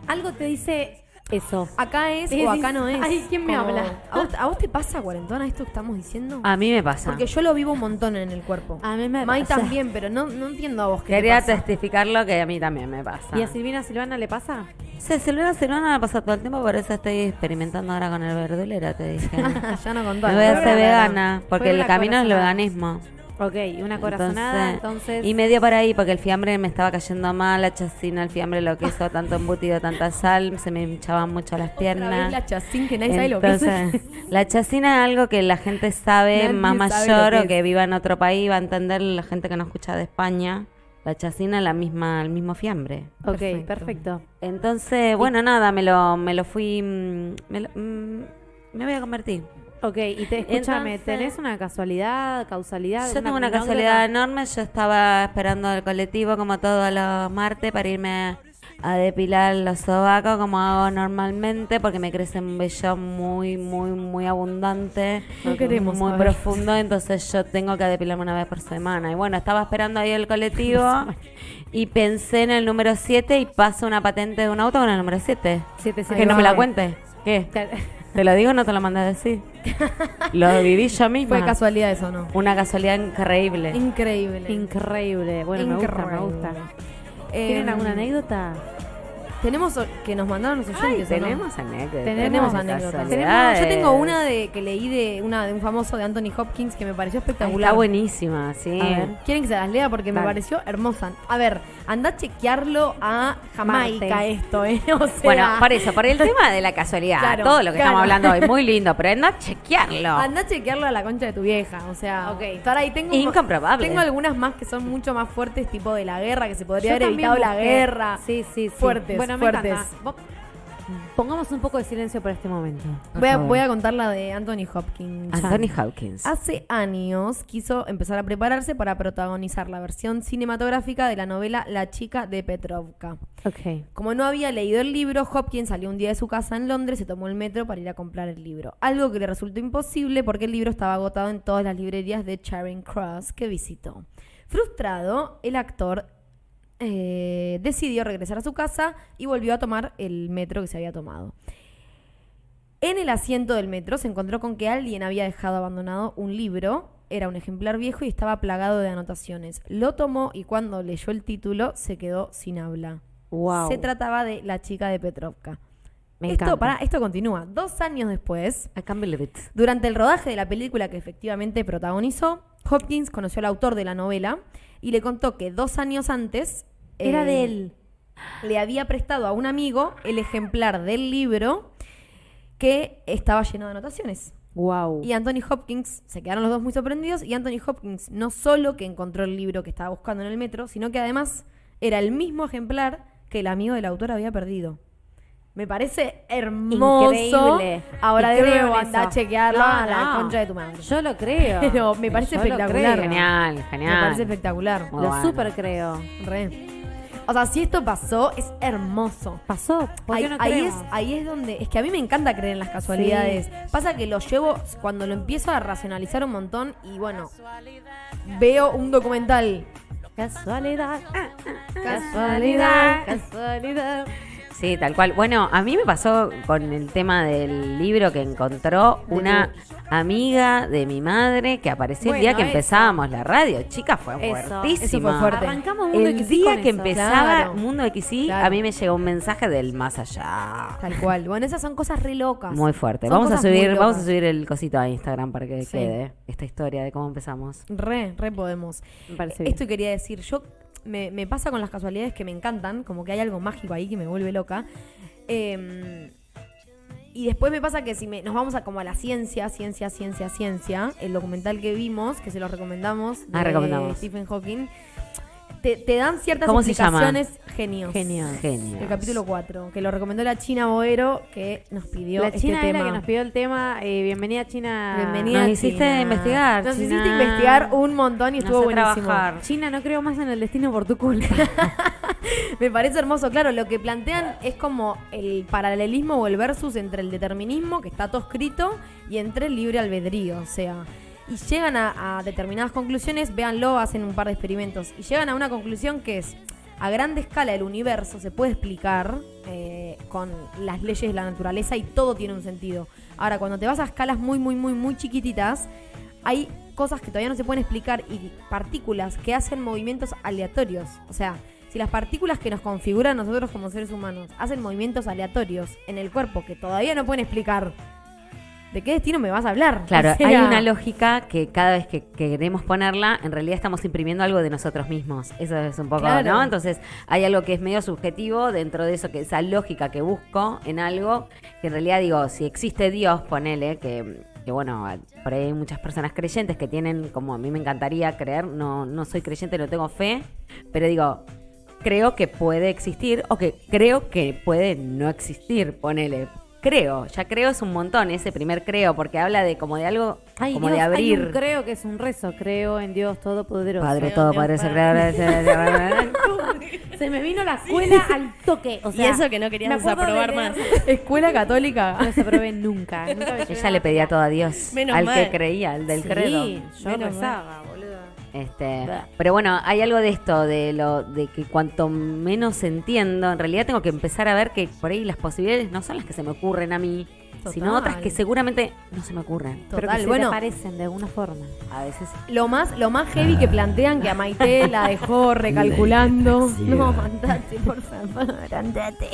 algo te dice eso. Acá es o acá no es. ay, ¿quién me habla? ¿A vos, a vos te pasa, cuarentona, esto que estamos diciendo? A mí me pasa. Porque yo lo vivo un montón en el cuerpo. A mí me Mai pasa. también, pero no, no entiendo a vos qué Quería te pasa. testificarlo que a mí también me pasa. ¿Y a Silvina Silvana le pasa? Sí, Silvana Silvana me pasa todo el tiempo, por eso estoy experimentando ahora con el verdulero, te dije. ya no contó. Me voy a hacer vegana, porque Fue el camino es el corazonada. veganismo. Ok, una corazonada, entonces... Y me dio por ahí, porque el fiambre me estaba cayendo mal, la chacina, el fiambre, lo que hizo, tanto embutido, tanta sal, se me hinchaban mucho las Otra piernas. vez la chacín que nadie sabe lo que es. Entonces, la chacina es algo que la gente sabe Nadie más mayor que o que viva en otro país, va a entender la gente que no escucha de España. La chacina es la misma, el mismo fiambre. Ok, Perfecto. perfecto. Entonces, bueno, nada, me lo, me lo fui, mm, me, lo- mm, me voy a convertir. Ok, y te, escúchame, Entonces- ¿tenés una casualidad, causalidad? Yo tengo una casualidad enorme, yo estaba esperando el colectivo como todos los martes para irme a depilar los sobacos como hago normalmente porque me crece un vello muy, muy, muy abundante. No queremos Muy saber. profundo, entonces yo tengo que depilarme una vez por semana. Y bueno, estaba esperando ahí el colectivo y pensé en el número 7 y paso una patente de un auto con el número 7. Siete, siete, Que no me la cuente. ¿Qué? ¿Te lo digo o no te lo mandé a decir? lo viví yo misma. Fue casualidad eso, ¿no? Una casualidad increíble. Increíble. Increíble. Bueno, me gusta, me gusta. Eh, ¿Tienen alguna anécdota? Tenemos o- que nos mandaron los oyentes, ¿o no? tenemos anécdotas. Tenemos anécdotas. Yo tengo una de que leí de una de un famoso de Anthony Hopkins que me pareció espectacular. Está buenísima, sí. A ver. ¿Quieren que se las lea? Porque me Dale. pareció hermosa. A ver, anda a chequearlo a Jamaica Marte. esto, ¿eh? O sea, Bueno, por eso, por el tema de la casualidad, Claro, todo lo que claro. estamos hablando hoy, muy lindo, pero anda a chequearlo. Anda a chequearlo a la concha de tu vieja. O sea, Ok. para ahí tengo Incomprobable. Tengo algunas más que son mucho más fuertes, tipo de la guerra, que se podría Yo haber también evitado la busqué. guerra. Sí, sí, sí. Fuertes, bueno, me fuertes. encanta. Vos- Pongamos un poco de silencio por este momento. Voy a, voy a contar la de Anthony Hopkins. Anthony Hawkins. Hace años quiso empezar a prepararse para protagonizar la versión cinematográfica de la novela La chica de Petrovka. Ok. Como no había leído el libro, Hopkins salió un día de su casa en Londres, se tomó el metro para ir a comprar el libro. Algo que le resultó imposible porque el libro estaba agotado en todas las librerías de Charing Cross que visitó. Frustrado, el actor eh, decidió regresar a su casa y volvió a tomar el metro que se había tomado. En el asiento del metro se encontró con que alguien había dejado abandonado un libro, era un ejemplar viejo y estaba plagado de anotaciones. Lo tomó y cuando leyó el título se quedó sin habla. Wow. Se trataba de La chica de Petrovka. Me esto, pará, esto continúa. Dos años después, durante el rodaje de la película que efectivamente protagonizó, Hopkins conoció al autor de la novela y le contó que dos años antes Era eh, de él. le había prestado a un amigo el ejemplar del libro que estaba lleno de anotaciones. Wow. Y Anthony Hopkins, se quedaron los dos muy sorprendidos, y Anthony Hopkins no solo que encontró el libro que estaba buscando en el metro, sino que además era el mismo ejemplar que el amigo del autor había perdido. Me parece hermoso. Increíble. Ahora de nuevo en anda a chequearlo No, a la no. concha de tu madre. Yo lo creo. Pero me parece Yo lo espectacular. Genial, genial. Me parece espectacular. Muy Lo bueno. súper creo. Re. O sea, si esto pasó, es hermoso. Pasó. ¿Por Ahí, qué no ahí es, creemos? ahí es donde. Es que a mí me encanta creer en las casualidades. Pasa que lo llevo cuando lo empiezo a racionalizar un montón y bueno. Veo un documental. Casualidad. ah, Casualidad. Casualidad. Sí, tal cual. Bueno, a mí me pasó con el tema del libro que encontró una amiga de mi madre que apareció el día que eso. empezábamos la radio. Chica, fue Eso, fuertísima. eso fue fuerte. Arrancamos Mundo El XY día con que eso. empezaba Claro. Mundo XY, Claro. a mí me llegó un mensaje del más allá. Tal cual. Bueno, esas son cosas re locas. Muy fuerte. Son Vamos a subir, vamos a subir el cosito a Instagram para que Sí. quede esta historia de cómo empezamos. Re, re podemos. Me parece bien. Esto quería decir, yo me, me pasa con las casualidades que me encantan, como que hay algo mágico ahí que me vuelve loca. Eh, y después me pasa que si me, nos vamos a como a la ciencia, ciencia, ciencia, ciencia, el documental que vimos, que se los recomendamos, Ah, de recomendamos. Stephen Hawking, te, te dan ciertas ¿Cómo se llama? explicaciones genios. Genio. Genio. El capítulo 4, que lo recomendó la China Boero, que nos pidió La este China es la tema. que nos pidió el tema. eh, bienvenida China. Bienvenida Nos hiciste China. investigar, Nos China. hiciste investigar un montón y Nos estuvo hace buenísimo. trabajar. China, no creo más en el destino por tu culpa. Me parece hermoso, claro, lo que plantean es como el paralelismo o el versus entre el determinismo, que está todo escrito, y entre el libre albedrío, o sea, y llegan a, determinadas conclusiones, véanlo, hacen un par de experimentos, y llegan a una conclusión que es, a grande escala el universo se puede explicar eh, con las leyes de la naturaleza y todo tiene un sentido. Ahora, cuando te vas a escalas muy, muy, muy, muy chiquititas, hay cosas que todavía no se pueden explicar y partículas que hacen movimientos aleatorios. O sea, si las partículas que nos configuran nosotros como seres humanos hacen movimientos aleatorios en el cuerpo que todavía no pueden explicar, ¿de qué destino me vas a hablar? Claro, O sea, hay una lógica que cada vez que, que queremos ponerla, en realidad estamos imprimiendo algo de nosotros mismos. Eso es un poco, Claro. ¿no? Entonces, hay algo que es medio subjetivo dentro de eso, que esa lógica que busco en algo, que en realidad digo, si existe Dios, ponele, que, que bueno, por ahí hay muchas personas creyentes que tienen, como a mí me encantaría creer, no, no soy creyente, no tengo fe, pero digo, creo que puede existir o que creo que puede no existir, ponele. Creo, ya creo es un montón ese primer creo, porque habla de como de algo, Ay, como Dios, de hay abrir. un creo que es un rezo. Creo en Dios Todopoderoso. Padre todo, Padre. Se me vino la escuela al toque. O Y sea, eso que no querías de desaprobar más. Escuela católica. No desaprobé nunca. nunca me Ella le pedía todo a Dios, Menos al que creía, al del Sí, credo. yo Menos rezaba. Este, pero bueno, hay algo de esto, de lo de que cuanto menos entiendo, en realidad tengo que empezar a ver que por ahí las posibilidades no son las que se me ocurren a mí, sino otras que seguramente no se me ocurren. Pero que se bueno. aparecen de alguna forma. A veces Lo más, lo más heavy que plantean que a Maite la dejó recalculando. No, andate, por favor, andate.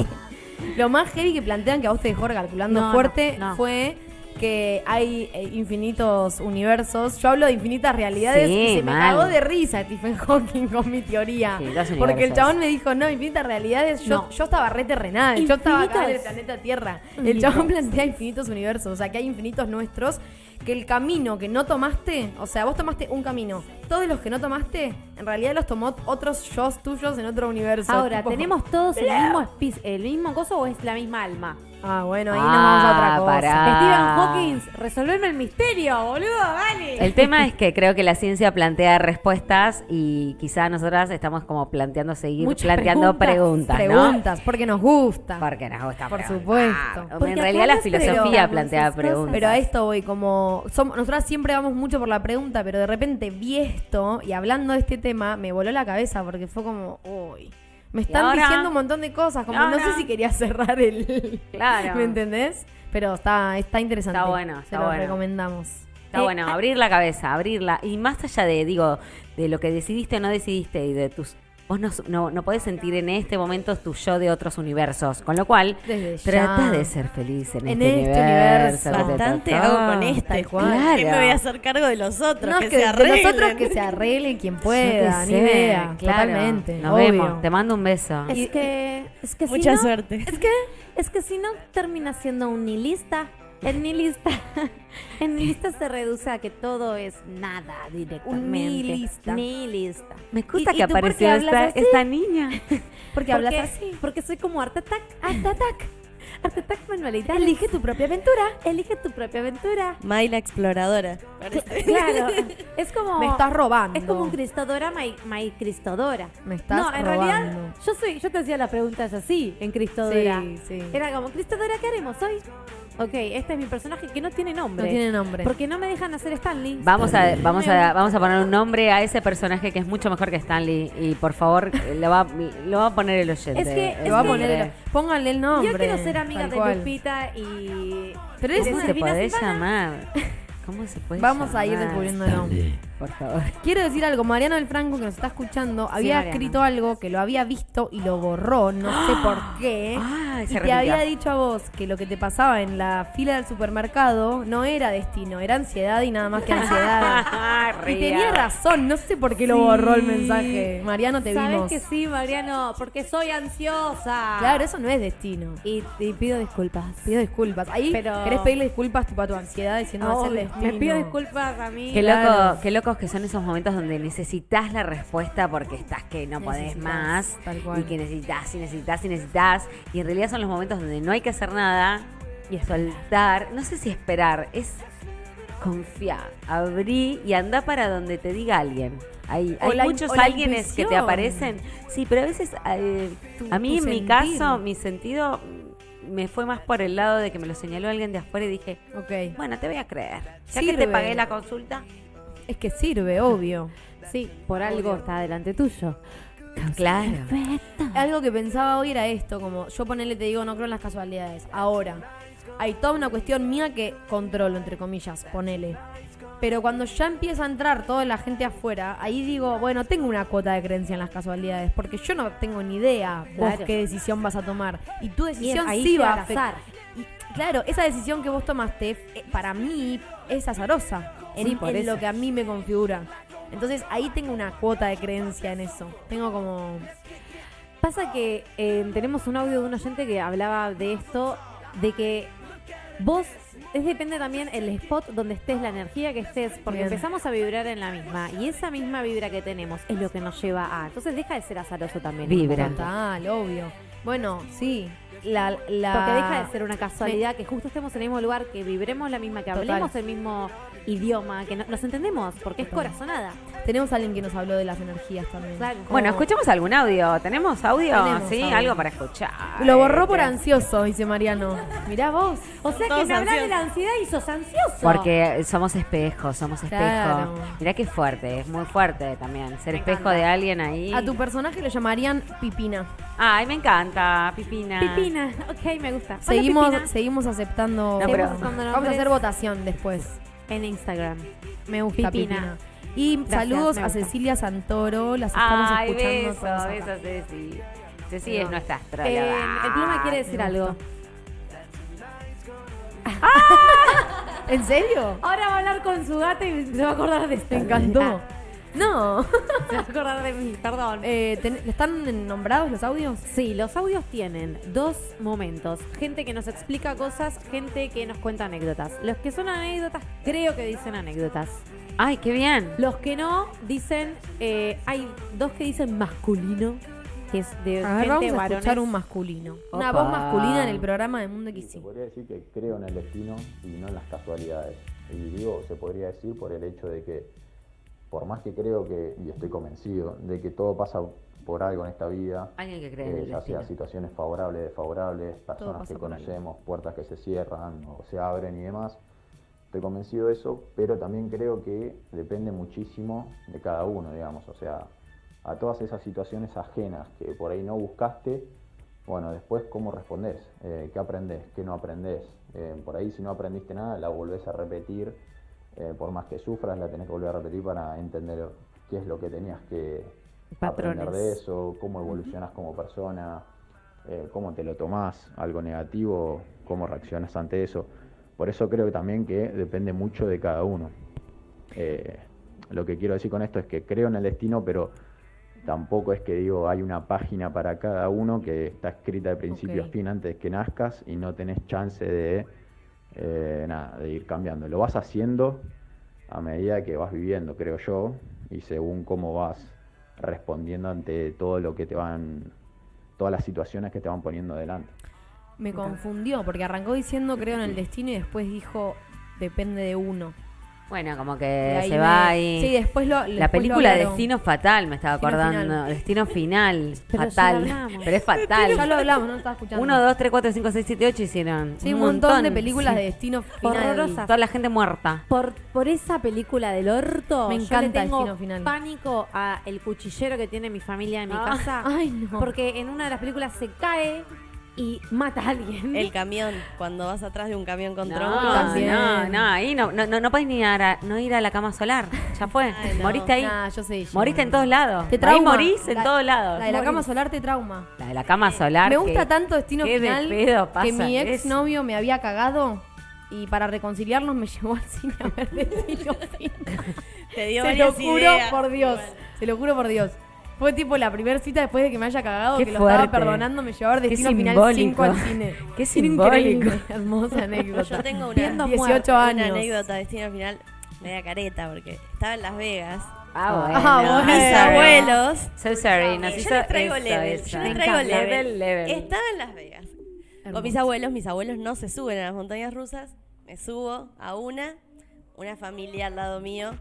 Lo más heavy que plantean que a vos te dejó recalculando No, fuerte no, no. fue que hay eh, infinitos universos. Yo hablo de infinitas realidades Sí, y se me cagó de risa Stephen Hawking con mi teoría. Sí, Porque el chabón me dijo, no, infinitas realidades. Yo, No. yo estaba re terrenal. Yo estaba acá en el planeta Tierra. El chabón plantea infinitos universos. O sea, que hay infinitos nuestros. Que el camino que no tomaste, o sea, vos tomaste un camino. Todos los que no tomaste, en realidad los tomó otros yo tuyos en otro universo. Ahora, Tipo, ¿tenemos todos el mismo, el mismo coso o es la misma alma? Ah, bueno, ahí Ah, nos vamos a otra cosa. pará. Stephen Ah. Hawking, resolverme el misterio, boludo, dale. El tema es que creo que la ciencia plantea respuestas y quizá nosotras estamos como planteando seguir Muchas planteando preguntas, preguntas, ¿no? Preguntas, porque nos gusta. Porque nos gusta Por preguntar. supuesto. Porque en realidad la filosofía plantea preguntas. Pero a esto voy como... som- nosotras siempre vamos mucho por la pregunta, pero de repente vi esto y hablando de este tema me voló la cabeza porque fue como... Uy, me están ahora? diciendo un montón de cosas, como ¿Y no sé si quería cerrar el... Claro. ¿Me entendés? Pero está, está interesante. Está bueno, Se está lo bueno. recomendamos. Está bueno, abrir la cabeza, abrirla. Y más allá de, digo, de lo que decidiste o no decidiste y de tus vos no, no, no podés sentir en este momento tu yo de otros universos. Con lo cual, trata de ser feliz en, En este, este universo. Bastante hago con este. Cual. ¿Qué me Claro. voy a hacer cargo de los otros? No, que, que se de arreglen. nosotros que se arregle quien pueda, ni sé, idea. claro. Totalmente. Nos obvio. vemos. Te mando un beso. Es que, es que si Mucha no- suerte. Es que, es que si no termina siendo un nihilista. El nihilista, el nihilista se reduce a que todo es nada directamente. nihilista. Nihilista. Me gusta ¿Y- y que apareció esta, esta niña. Porque hablas Porque- así. Porque soy como Art Attack. Art Attack. Art Attack manualidad. Elige tu propia aventura. Elige tu propia aventura. May la exploradora. Claro. Es como. Me estás robando. Es como un Cristodora, my, my Cristodora. Me estás no, en robando. realidad, yo soy, yo te hacía las preguntas así, en Cristodora. Sí, sí. Era como, Cristodora, ¿qué haremos hoy? Ok, este es mi personaje que no tiene nombre. No tiene nombre. Porque no me dejan hacer Stanley. Vamos a, vamos, a, vamos a poner un nombre a ese personaje que es mucho mejor que Stanley. Y por favor, lo va, lo va a poner el oyente. Es que- Le va a poner el- Pónganle el nombre. Yo quiero ser amiga de cual. Lupita y. Pero es ¿Cómo se puede llamar? ¿Cómo se puede Vamos a ir llamar? descubriéndolo. Por favor. Quiero decir algo, Mariano del Franco que nos está escuchando había Mariano. escrito algo que lo había visto y lo borró, no sé por qué. Ay, y se te había dicho a vos que lo que te pasaba en la fila del supermercado no era destino, era ansiedad y nada más que ansiedad. y tenía razón, no sé por qué lo borró el mensaje. Mariano, te ¿Sabes vimos. que sí, Mariano? Porque soy ansiosa. Claro, eso no es destino. Y, y pido disculpas. Pido disculpas. Ahí Pero- querés pedirle disculpas tipo, a tu ansiedad diciendo no, es el Obvio, destino. me pido disculpas a mí. Qué, Claro. loco, que son esos momentos donde necesitas la respuesta porque estás que no podés Necesitas, más tal cual. y que necesitas y necesitas y necesitas y en realidad son los momentos donde no hay que hacer nada y soltar, no sé si esperar, es confiar, abrí y anda para donde te diga alguien. Hay, hay la muchos alguienes que te aparecen, sí, pero a veces eh, Tu- a mí en mi caso, mi sentido me fue más por el lado de que me lo señaló alguien de afuera y dije, Ok. bueno, te voy a creer. Ya que te pagué la consulta, Es que sirve, obvio. Sí, por algo está delante tuyo. Claro. Algo que pensaba hoy era esto, como yo ponerle te digo, no creo en las casualidades. Ahora, hay toda una cuestión mía que controlo, entre comillas, ponele. Pero cuando ya empieza a entrar toda la gente afuera, ahí digo, bueno, tengo una cuota de creencia en las casualidades, porque yo no tengo ni idea vos Claro. qué decisión vas a tomar. Y tu decisión ahí sí va a afectar. Y, claro, esa decisión que vos tomaste, eh, para mí, es azarosa. En, Sí, en lo que a mí me configura. Entonces ahí tengo una cuota de creencia en eso. Tengo como... Pasa que eh, tenemos un audio de un oyente que hablaba de esto, de que vos, es depende también el spot donde estés, la energía que estés, porque Bien. empezamos a vibrar en la misma, y esa misma vibra que tenemos es lo que nos lleva a. Entonces deja de ser azaroso también. Vibra. Total, obvio. Bueno, sí. La, la... Porque deja de ser una casualidad que justo estemos en el mismo lugar, que vibremos la misma, que Total. hablemos el mismo idioma, que no- nos entendemos, porque es corazonada. Tenemos a alguien que nos habló de las energías también. Claro. Bueno, escuchemos algún audio. ¿Tenemos audio? Tenemos sí, audio. algo para escuchar. Lo borró por ansioso, dice Mariano. Mirá vos. O sea que me hablas de la ansiedad y sos ansioso. Porque somos espejos, somos espejos. Claro. Mirá qué fuerte, es muy fuerte también. Ser Me espejo encanta. de alguien ahí. A tu personaje lo llamarían Pipina. Ay, me encanta, Pipina. Pipina, ok, me gusta. Seguimos, seguimos aceptando. No, pero- Vamos a hacer votación después. En Instagram. Me gusta Pipina. Pipina. Y Gracias, saludos a. Cecilia Santoro. Las estamos Ay, escuchando beso, beso, Ceci. Ceci es No. nuestra Eh, astróloga. el pluma quiere decir algo. gustó. ¿En serio? Ahora va a hablar con su gata y se va a acordar de esto. Me encantó. No. Se va a acordar de mí, perdón. Eh, ten- ¿Están nombrados los audios? Sí, los audios tienen dos momentos. Gente que nos explica cosas, gente que nos cuenta anécdotas. Los que son anécdotas, creo que dicen anécdotas. Ay, qué bien. Los que no, dicen... eh, hay dos que dicen masculino, que es de A ver, gente vamos a varones. escuchar un masculino. Una Opa. voz masculina en el programa de Mundo Se XY. podría decir que creo en el destino y no en las casualidades. Y digo, se podría decir por el hecho de que, por más que creo que, y estoy convencido, de que todo pasa por algo en esta vida, Alguien que cree en eh, el ya sea situaciones favorables, desfavorables, personas que por algo. conocemos, puertas que se cierran o se abren y demás. Estoy convencido de eso, pero también creo que depende muchísimo de cada uno, digamos. O sea, a todas esas situaciones ajenas que por ahí no buscaste, bueno, después cómo respondés, Eh, qué aprendés, qué no aprendés. Eh, por ahí si no aprendiste nada, la volvés a repetir, eh, por más que sufras, la tenés que volver a repetir para entender qué es lo que tenías que, aprender Patrones. de eso, cómo evolucionas como persona, eh, cómo te lo tomás, algo negativo, cómo reaccionas ante eso. Por eso creo que también que depende mucho de cada uno. Eh, lo que quiero decir con esto es que creo en el destino, pero tampoco es que digo hay una página para cada uno que está escrita de principio a fin antes que nazcas y no tenés chance de, eh, nada, de ir cambiando. Lo vas haciendo a medida que vas viviendo, creo yo, y según cómo vas respondiendo ante todo lo que te van, todas las situaciones que te van poniendo delante. Me confundió porque arrancó diciendo creo en el destino y después dijo depende de uno. Bueno, como que se me- va ahí. Sí, después lo. La después lo película aclaró. Destino Fatal, me estaba acordando. Final. Destino Final. Pero ya fatal. lo. Pero es Ya fatal. lo hablamos, no lo estaba escuchando. 1, 2, 3, 4, 5, 6, 7, 8 hicieron. Sí, un montón, de películas de destino final. Horrorosas. Toda la gente muerta. Por, por esa película del orto, Me yo encanta le tengo Destino Final. pánico a el cuchillero que tiene mi familia en mi Ah, casa. Ay, no. Porque en una de las películas se cae y mata a alguien. El camión, cuando vas atrás de un camión con No, también. no, no, ahí no, no, no, no podés ni ir a, no ir a la cama solar. Ya fue. Ay, no. Moriste ahí. Nah, yo sé. Moriste en todos lados. Te Ahí trauma. morís en La- todos lados. La de la Morís. cama solar te trauma. La de la cama solar. Me gusta que- tanto Destino qué de Final pedo pasa que mi ex eso. novio me había cagado y para reconciliarnos me llevó al cine a ver Destino Final. Te dio Se lo juro ideas. por Dios. Se lo juro por Dios. Fue tipo la primera cita después de que me haya cagado, Qué que lo estaba perdonando, me llevó a ver Qué Destino Final simbólico. 5 al cine. Qué Increíble, simbólico. hermosa anécdota. Yo tengo una, Viendo 18 muerte, una años. anécdota de destino final media careta porque estaba en Las Vegas. Ah, bueno. Ah, bueno. Mis Eh. abuelos. So sorry, nos yo hizo les traigo eso, level. eso. Yo les Me traigo encanta. level. level. Estaba en Las Vegas. Hermoso. Con mis abuelos, mis abuelos no se suben a las montañas rusas. Me subo a una, una familia al lado mío.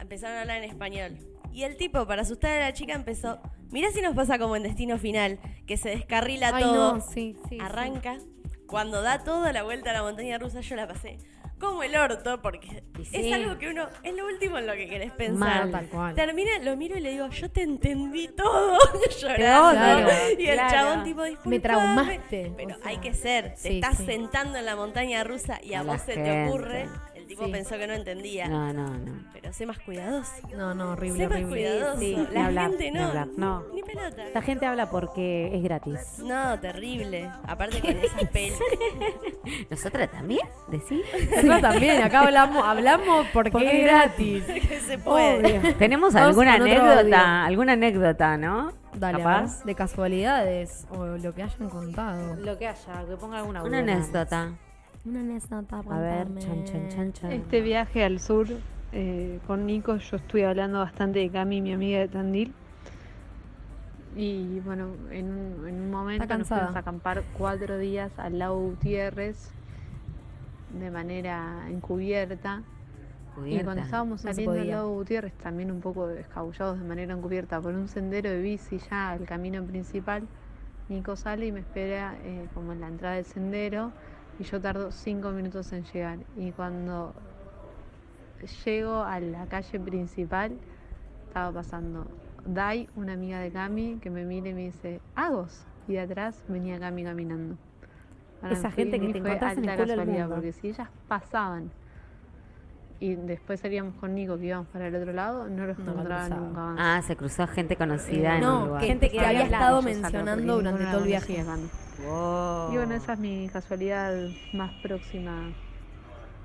Empezaron a hablar en español. Y el tipo, para asustar a la chica, empezó. Mirá si nos pasa como en Destino Final, que se descarrila Ay, todo. no, sí, sí. arranca. Cuando da toda la vuelta a la montaña rusa, yo la pasé como el orto, porque es algo que uno, es lo último en lo que querés pensar. Mal, tal cual. Termina, lo miro y le digo, yo te entendí todo. Llorando. Claro, y el claro. chabón tipo, "Disculpame". Me traumaste. Pero O sea, hay que ser. Te estás sentando en la montaña rusa y a la vos se te ocurre. El tipo Sí. pensó que no entendía. No, no, no. Pero sé más cuidadoso. No, no, horrible, Sé más horrible. cuidadoso. Sí, la hablar, gente no. hablar, no. Ni pelota. La gente habla porque es gratis. No, terrible. Aparte con esas pelis. ¿Nosotras también? ¿Decís? Nosotros también, acá hablamos, hablamos porque, Porque es gratis. que se puede. Obvio. ¿Tenemos Vamos alguna anécdota? ¿Alguna anécdota, no? Dale, Capaz. de casualidades o lo que hayan contado. Lo que haya, que ponga alguna Una anécdota. Una anécdota, A ver, chan, chan, chan, chan. Este viaje al sur eh, con Nico, yo estuve hablando bastante de Cami, mi amiga de Tandil. Y bueno, en un, en un momento nos cansada. fuimos a acampar cuatro días al lago Gutiérrez de manera encubierta. Y cuando estábamos No se saliendo del podía. lago Gutiérrez, también un poco escabullados de manera encubierta por un sendero de bici ya al camino principal, Nico sale y me espera eh, como en la entrada del sendero y yo tardo cinco minutos en llegar. Y cuando llego a la calle principal, estaba pasando Dai, una amiga de Cami, que me mira y me dice, Agos. Y de atrás venía Cami caminando. Esa gente que te fue encontrás en el alta casualidad, mundo. Porque si ellas pasaban y después salíamos con Nico que íbamos para el otro lado, no los No encontraba nunca más. Ah, se cruzó gente conocida en un No, lugar. que, Gente que que había estado mencionando durante todo el viaje. Cami. Wow. Y bueno, esa es mi casualidad más próxima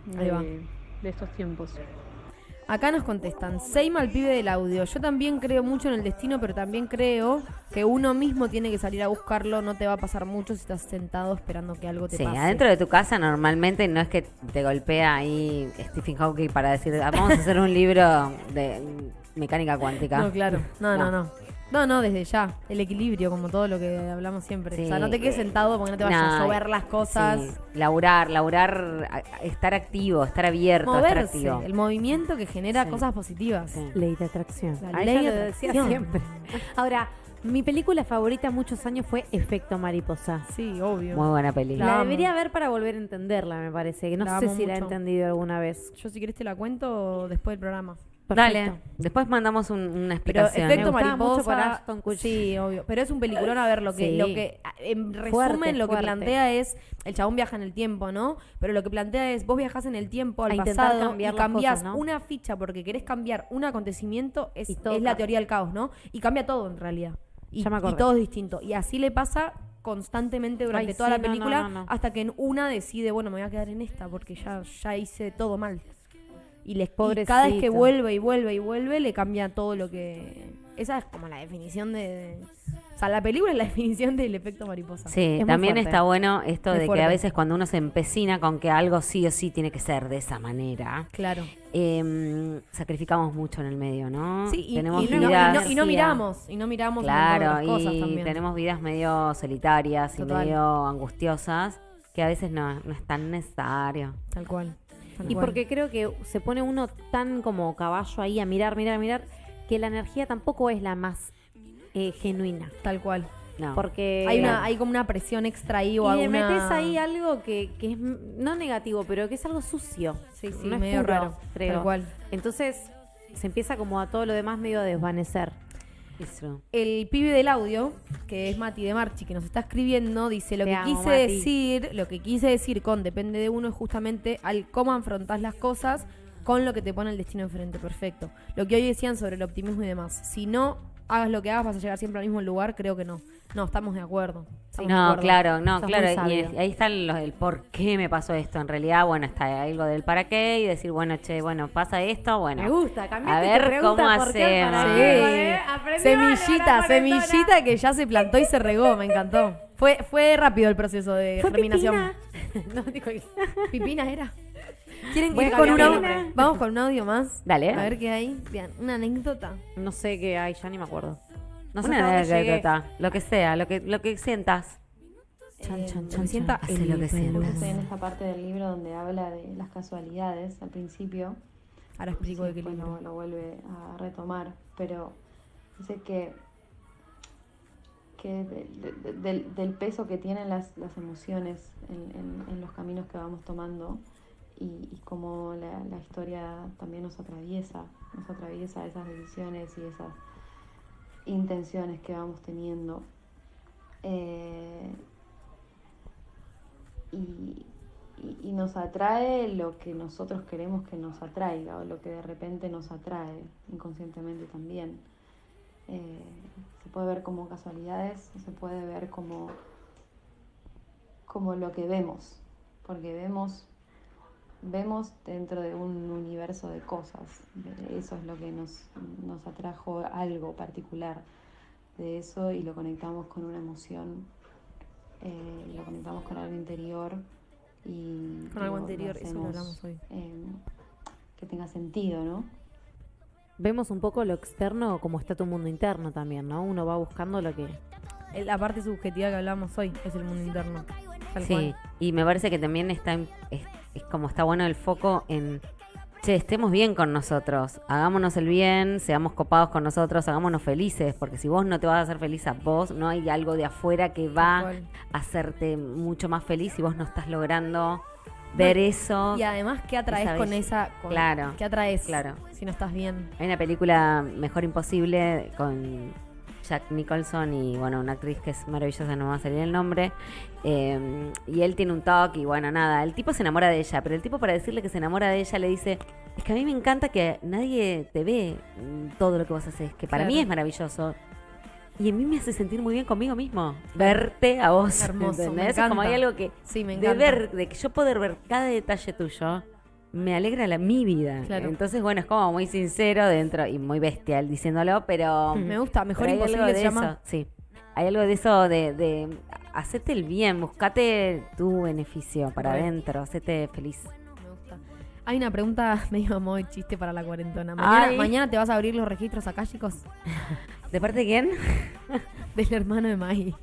de, de estos tiempos. Acá nos contestan, Seima al pibe del audio. Yo también creo mucho en el destino, pero también creo que uno mismo tiene que salir a buscarlo. No te va a pasar mucho si estás sentado esperando que algo te Sí, pase. adentro de tu casa normalmente no es que te golpea ahí Stephen Hawking para decir, "Ah, vamos a hacer un libro de mecánica cuántica. No, claro. No, no, No. no. No, no, desde ya. El equilibrio, como todo lo que hablamos siempre. O sea, no te quedes sentado porque no te vayan a llover las cosas. Sí, laburar, laburar, a- estar activo, estar abierto, estar Moverse. activo. El movimiento que genera Sí. cosas positivas. Sí. Ley de atracción. La A ley de lo decía atracción. siempre. Ahora, mi película favorita muchos años fue Efecto Mariposa. Sí, obvio. Muy buena película. La debería ver para volver a entenderla, me parece. Que no La sé si la he entendido alguna vez. Yo si querés te la cuento después del programa. Dale, después mandamos un- una Pero explicación. efecto gustaba mucho por mariposa. Kutcher. Sí, obvio. Pero es un peliculón a ver lo que, Sí. lo que en resumen Fuerte, lo que fuerte. plantea es el chabón viaja en el tiempo, ¿no? Pero lo que plantea es vos viajás en el tiempo al A pasado cambiar y cambiás cosas, ¿no? una ficha porque querés cambiar un acontecimiento es, la cambia. teoría del caos, ¿no? Y cambia todo en realidad. Y, Ya me y acordé. todo es distinto. Y así le pasa constantemente durante Ay, toda sí, la no, no, película no, no. hasta que en una decide, bueno, me voy a quedar en esta porque ya, ya hice todo mal. Y, les, y Pobrecito. cada vez que vuelve y vuelve y vuelve, le cambia todo lo que... Esa es como la definición de... de- O sea, la película es la definición del efecto mariposa. Sí, Es también está bueno esto Es de que a veces cuando uno se empecina con que algo sí o sí tiene que ser de esa manera, Claro. em, sacrificamos mucho en el medio, ¿no? Sí, y, tenemos y no, vidas, y no- y no miramos, y no miramos claro, cosas y también. tenemos vidas medio solitarias Total. y medio angustiosas que a veces no, no es tan necesario. Tal cual. Tal Y cual. porque creo que se pone uno tan como caballo ahí a mirar, mirar, mirar, que la energía tampoco es la más eh, genuina. Tal cual. No. Porque Hay, una, hay como una presión extra ahí o y le alguna... metes ahí algo que, que es no negativo, pero que es algo sucio. Sí, sí, no es medio puro, raro. creo. Tal cual. Entonces se empieza como a todo lo demás medio a desvanecer. True. El pibe del audio, que es Mati de Marchi, que nos está escribiendo, dice lo Te que amo, quise Mati. decir, lo que quise decir con depende de uno es justamente al cómo afrontás las cosas con lo que te pone el destino enfrente. Perfecto. Lo que hoy decían sobre el optimismo y demás. Si no hagas lo que hagas, vas a llegar siempre al mismo lugar, creo que no. No, estamos de acuerdo. Estamos de No, acuerdo. claro, no, Sos claro. Y es- ahí está lo- el por qué me pasó esto. En realidad, bueno, está algo del para qué y decir, bueno, che, bueno, pasa esto, bueno. Me gusta, A ver cómo hacemos. vale, Semillita, semillita que ya se plantó y se regó, me encantó. Fue, fue rápido el proceso de Fue germinación. Pipina. no, dijo Pipina era. ¿Quieren Voy a ir con un cambiar mi audio? nombre. Vamos con un audio más. Dale. A ver qué hay. Bien, una anécdota. No sé qué hay, ya ni me acuerdo. No sé Una hasta dónde llegué. anécdota, lo que sea, lo que, lo que sientas. Chan, Eh, chan, chan, sienta Hace el lo que pelo. sientas. Estoy en esta parte del libro donde habla de las casualidades al principio. Ahora explico de qué después libro. lo, lo vuelve a retomar, pero dice que, que de- de- de- del, del peso que tienen las, las emociones en, en- en los caminos que vamos tomando y, y cómo la, la historia también nos atraviesa, nos atraviesa esas decisiones y esas intenciones que vamos teniendo. Eh, y, y- nos atrae lo que nosotros queremos que nos atraiga o lo que de repente nos atrae inconscientemente también. Eh, se puede ver como casualidades, se puede ver como, como lo que vemos, porque vemos, vemos dentro de un universo de cosas. De Eso es lo que nos, nos atrajo algo particular de eso y lo conectamos con una emoción, eh, lo conectamos con algo interior y Con algo anterior, eso lo hablamos hoy. eh, que tenga sentido, ¿no? Vemos un poco lo externo como está tu mundo interno también, ¿no? Uno va buscando lo que... La parte subjetiva que hablamos hoy es el mundo interno. Tal Sí, cual. y me parece que también está es, es como está bueno el foco en, che, estemos bien con nosotros, hagámonos el bien, seamos copados con nosotros, hagámonos felices, porque si vos no te vas a hacer feliz a vos, no hay algo de afuera que va a hacerte mucho más feliz y vos no estás logrando ver eso. Y además, ¿qué atraes Esa con esa. con- Claro, ¿Qué atraes? claro. Si no estás bien. Hay una película Mejor Imposible con Jack Nicholson y bueno, una actriz que es maravillosa, no me va a salir el nombre. eh, y él tiene un toque y bueno, nada, el tipo se enamora de ella, pero el tipo para decirle que se enamora de ella le dice, es que a mí me encanta que nadie te ve mm, todo lo que vos haces, que para Claro. mí es maravilloso. Y a mí me hace sentir muy bien conmigo mismo, verte a vos. Hermoso, me ¿entendés? Es como hay encanta. algo que Sí, me de encanta. ver, de que yo poder ver cada detalle tuyo, me alegra la, mi vida. Claro. Entonces, bueno, es como muy sincero dentro y muy bestial diciéndolo, pero... Me gusta. Mejor hay algo imposible de se llama. eso, sí. Hay algo de eso de, de hacete el bien, buscate tu beneficio para adentro, hacete feliz. Me gusta. Hay una pregunta medio de chiste para la cuarentona. Mañana, Ay. mañana te vas a abrir los registros acá, chicos. ¿De parte de quién? Del hermano de Maggie.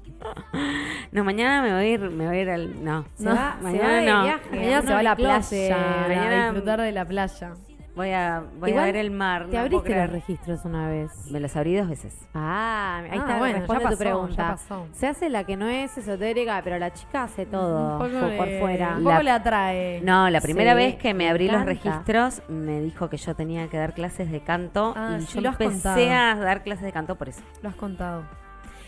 No, mañana me voy a ir, me voy a ir al... No, Se No, va, se mañana va de no. viaje. Mañana se va a la playa. Mañana- A disfrutar de la playa. Voy a, voy Igual a ver el mar. Te no abriste los registros una vez. Me los abrí dos veces. Ah, ahí Ah, está, bueno, responde ya tu pasó, pregunta. ya pasó. Se hace la que no es esotérica, pero la chica hace todo Un poco por, le- por fuera. Un poco La- le atrae. No, la primera Sí, vez que me me abrí los registros me dijo que yo tenía que dar clases de canto Ah, y sí, yo lo empecé contado. a dar clases de canto por eso. Lo has contado.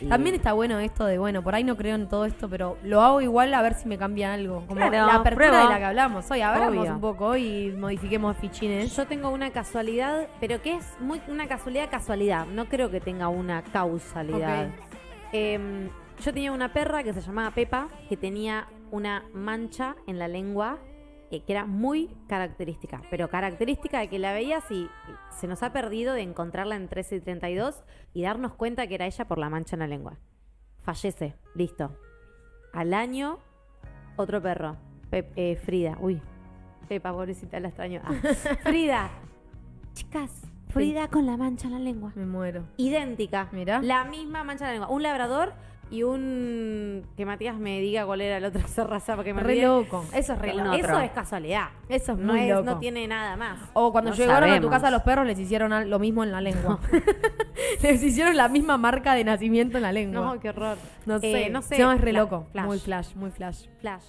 También está bueno esto de, bueno, por ahí no creo en todo esto, pero lo hago igual a ver si me cambia algo. Como Claro, la apertura prueba. de la que hablamos hoy. Hablamos un poco y modifiquemos fichines. Yo tengo una casualidad, pero que es muy una casualidad casualidad. No creo que tenga una causalidad. Em, yo tenía una perra que se llamaba Pepa, que tenía una mancha en la lengua eh, que era muy característica, pero característica de que la veías y se nos ha perdido de encontrarla en 13 y 32 y darnos cuenta que era ella por la mancha en la lengua. Fallece, listo. Al año, otro perro, Pep- eh, Frida. Uy, Pepa, pobrecita, la extraño. Ah, Frida. Chicas, Frida con la mancha en la lengua. Me muero. Idéntica. Mirá. La misma mancha en la lengua. Un labrador y un. Que Matías me diga cuál era el otro esa raza porque me Re olvidé. loco. Eso es re Un loco. otro. Eso es casualidad. Eso es No, muy loco. no tiene nada más. O cuando No llegaron a tu sabemos. casa los perros les hicieron al- lo mismo en la lengua. les hicieron la misma marca de nacimiento en la lengua. No, qué horror. No sé, Eh, no sé. Se llama es re Fla- loco. flash. Muy flash, muy flash. Flash.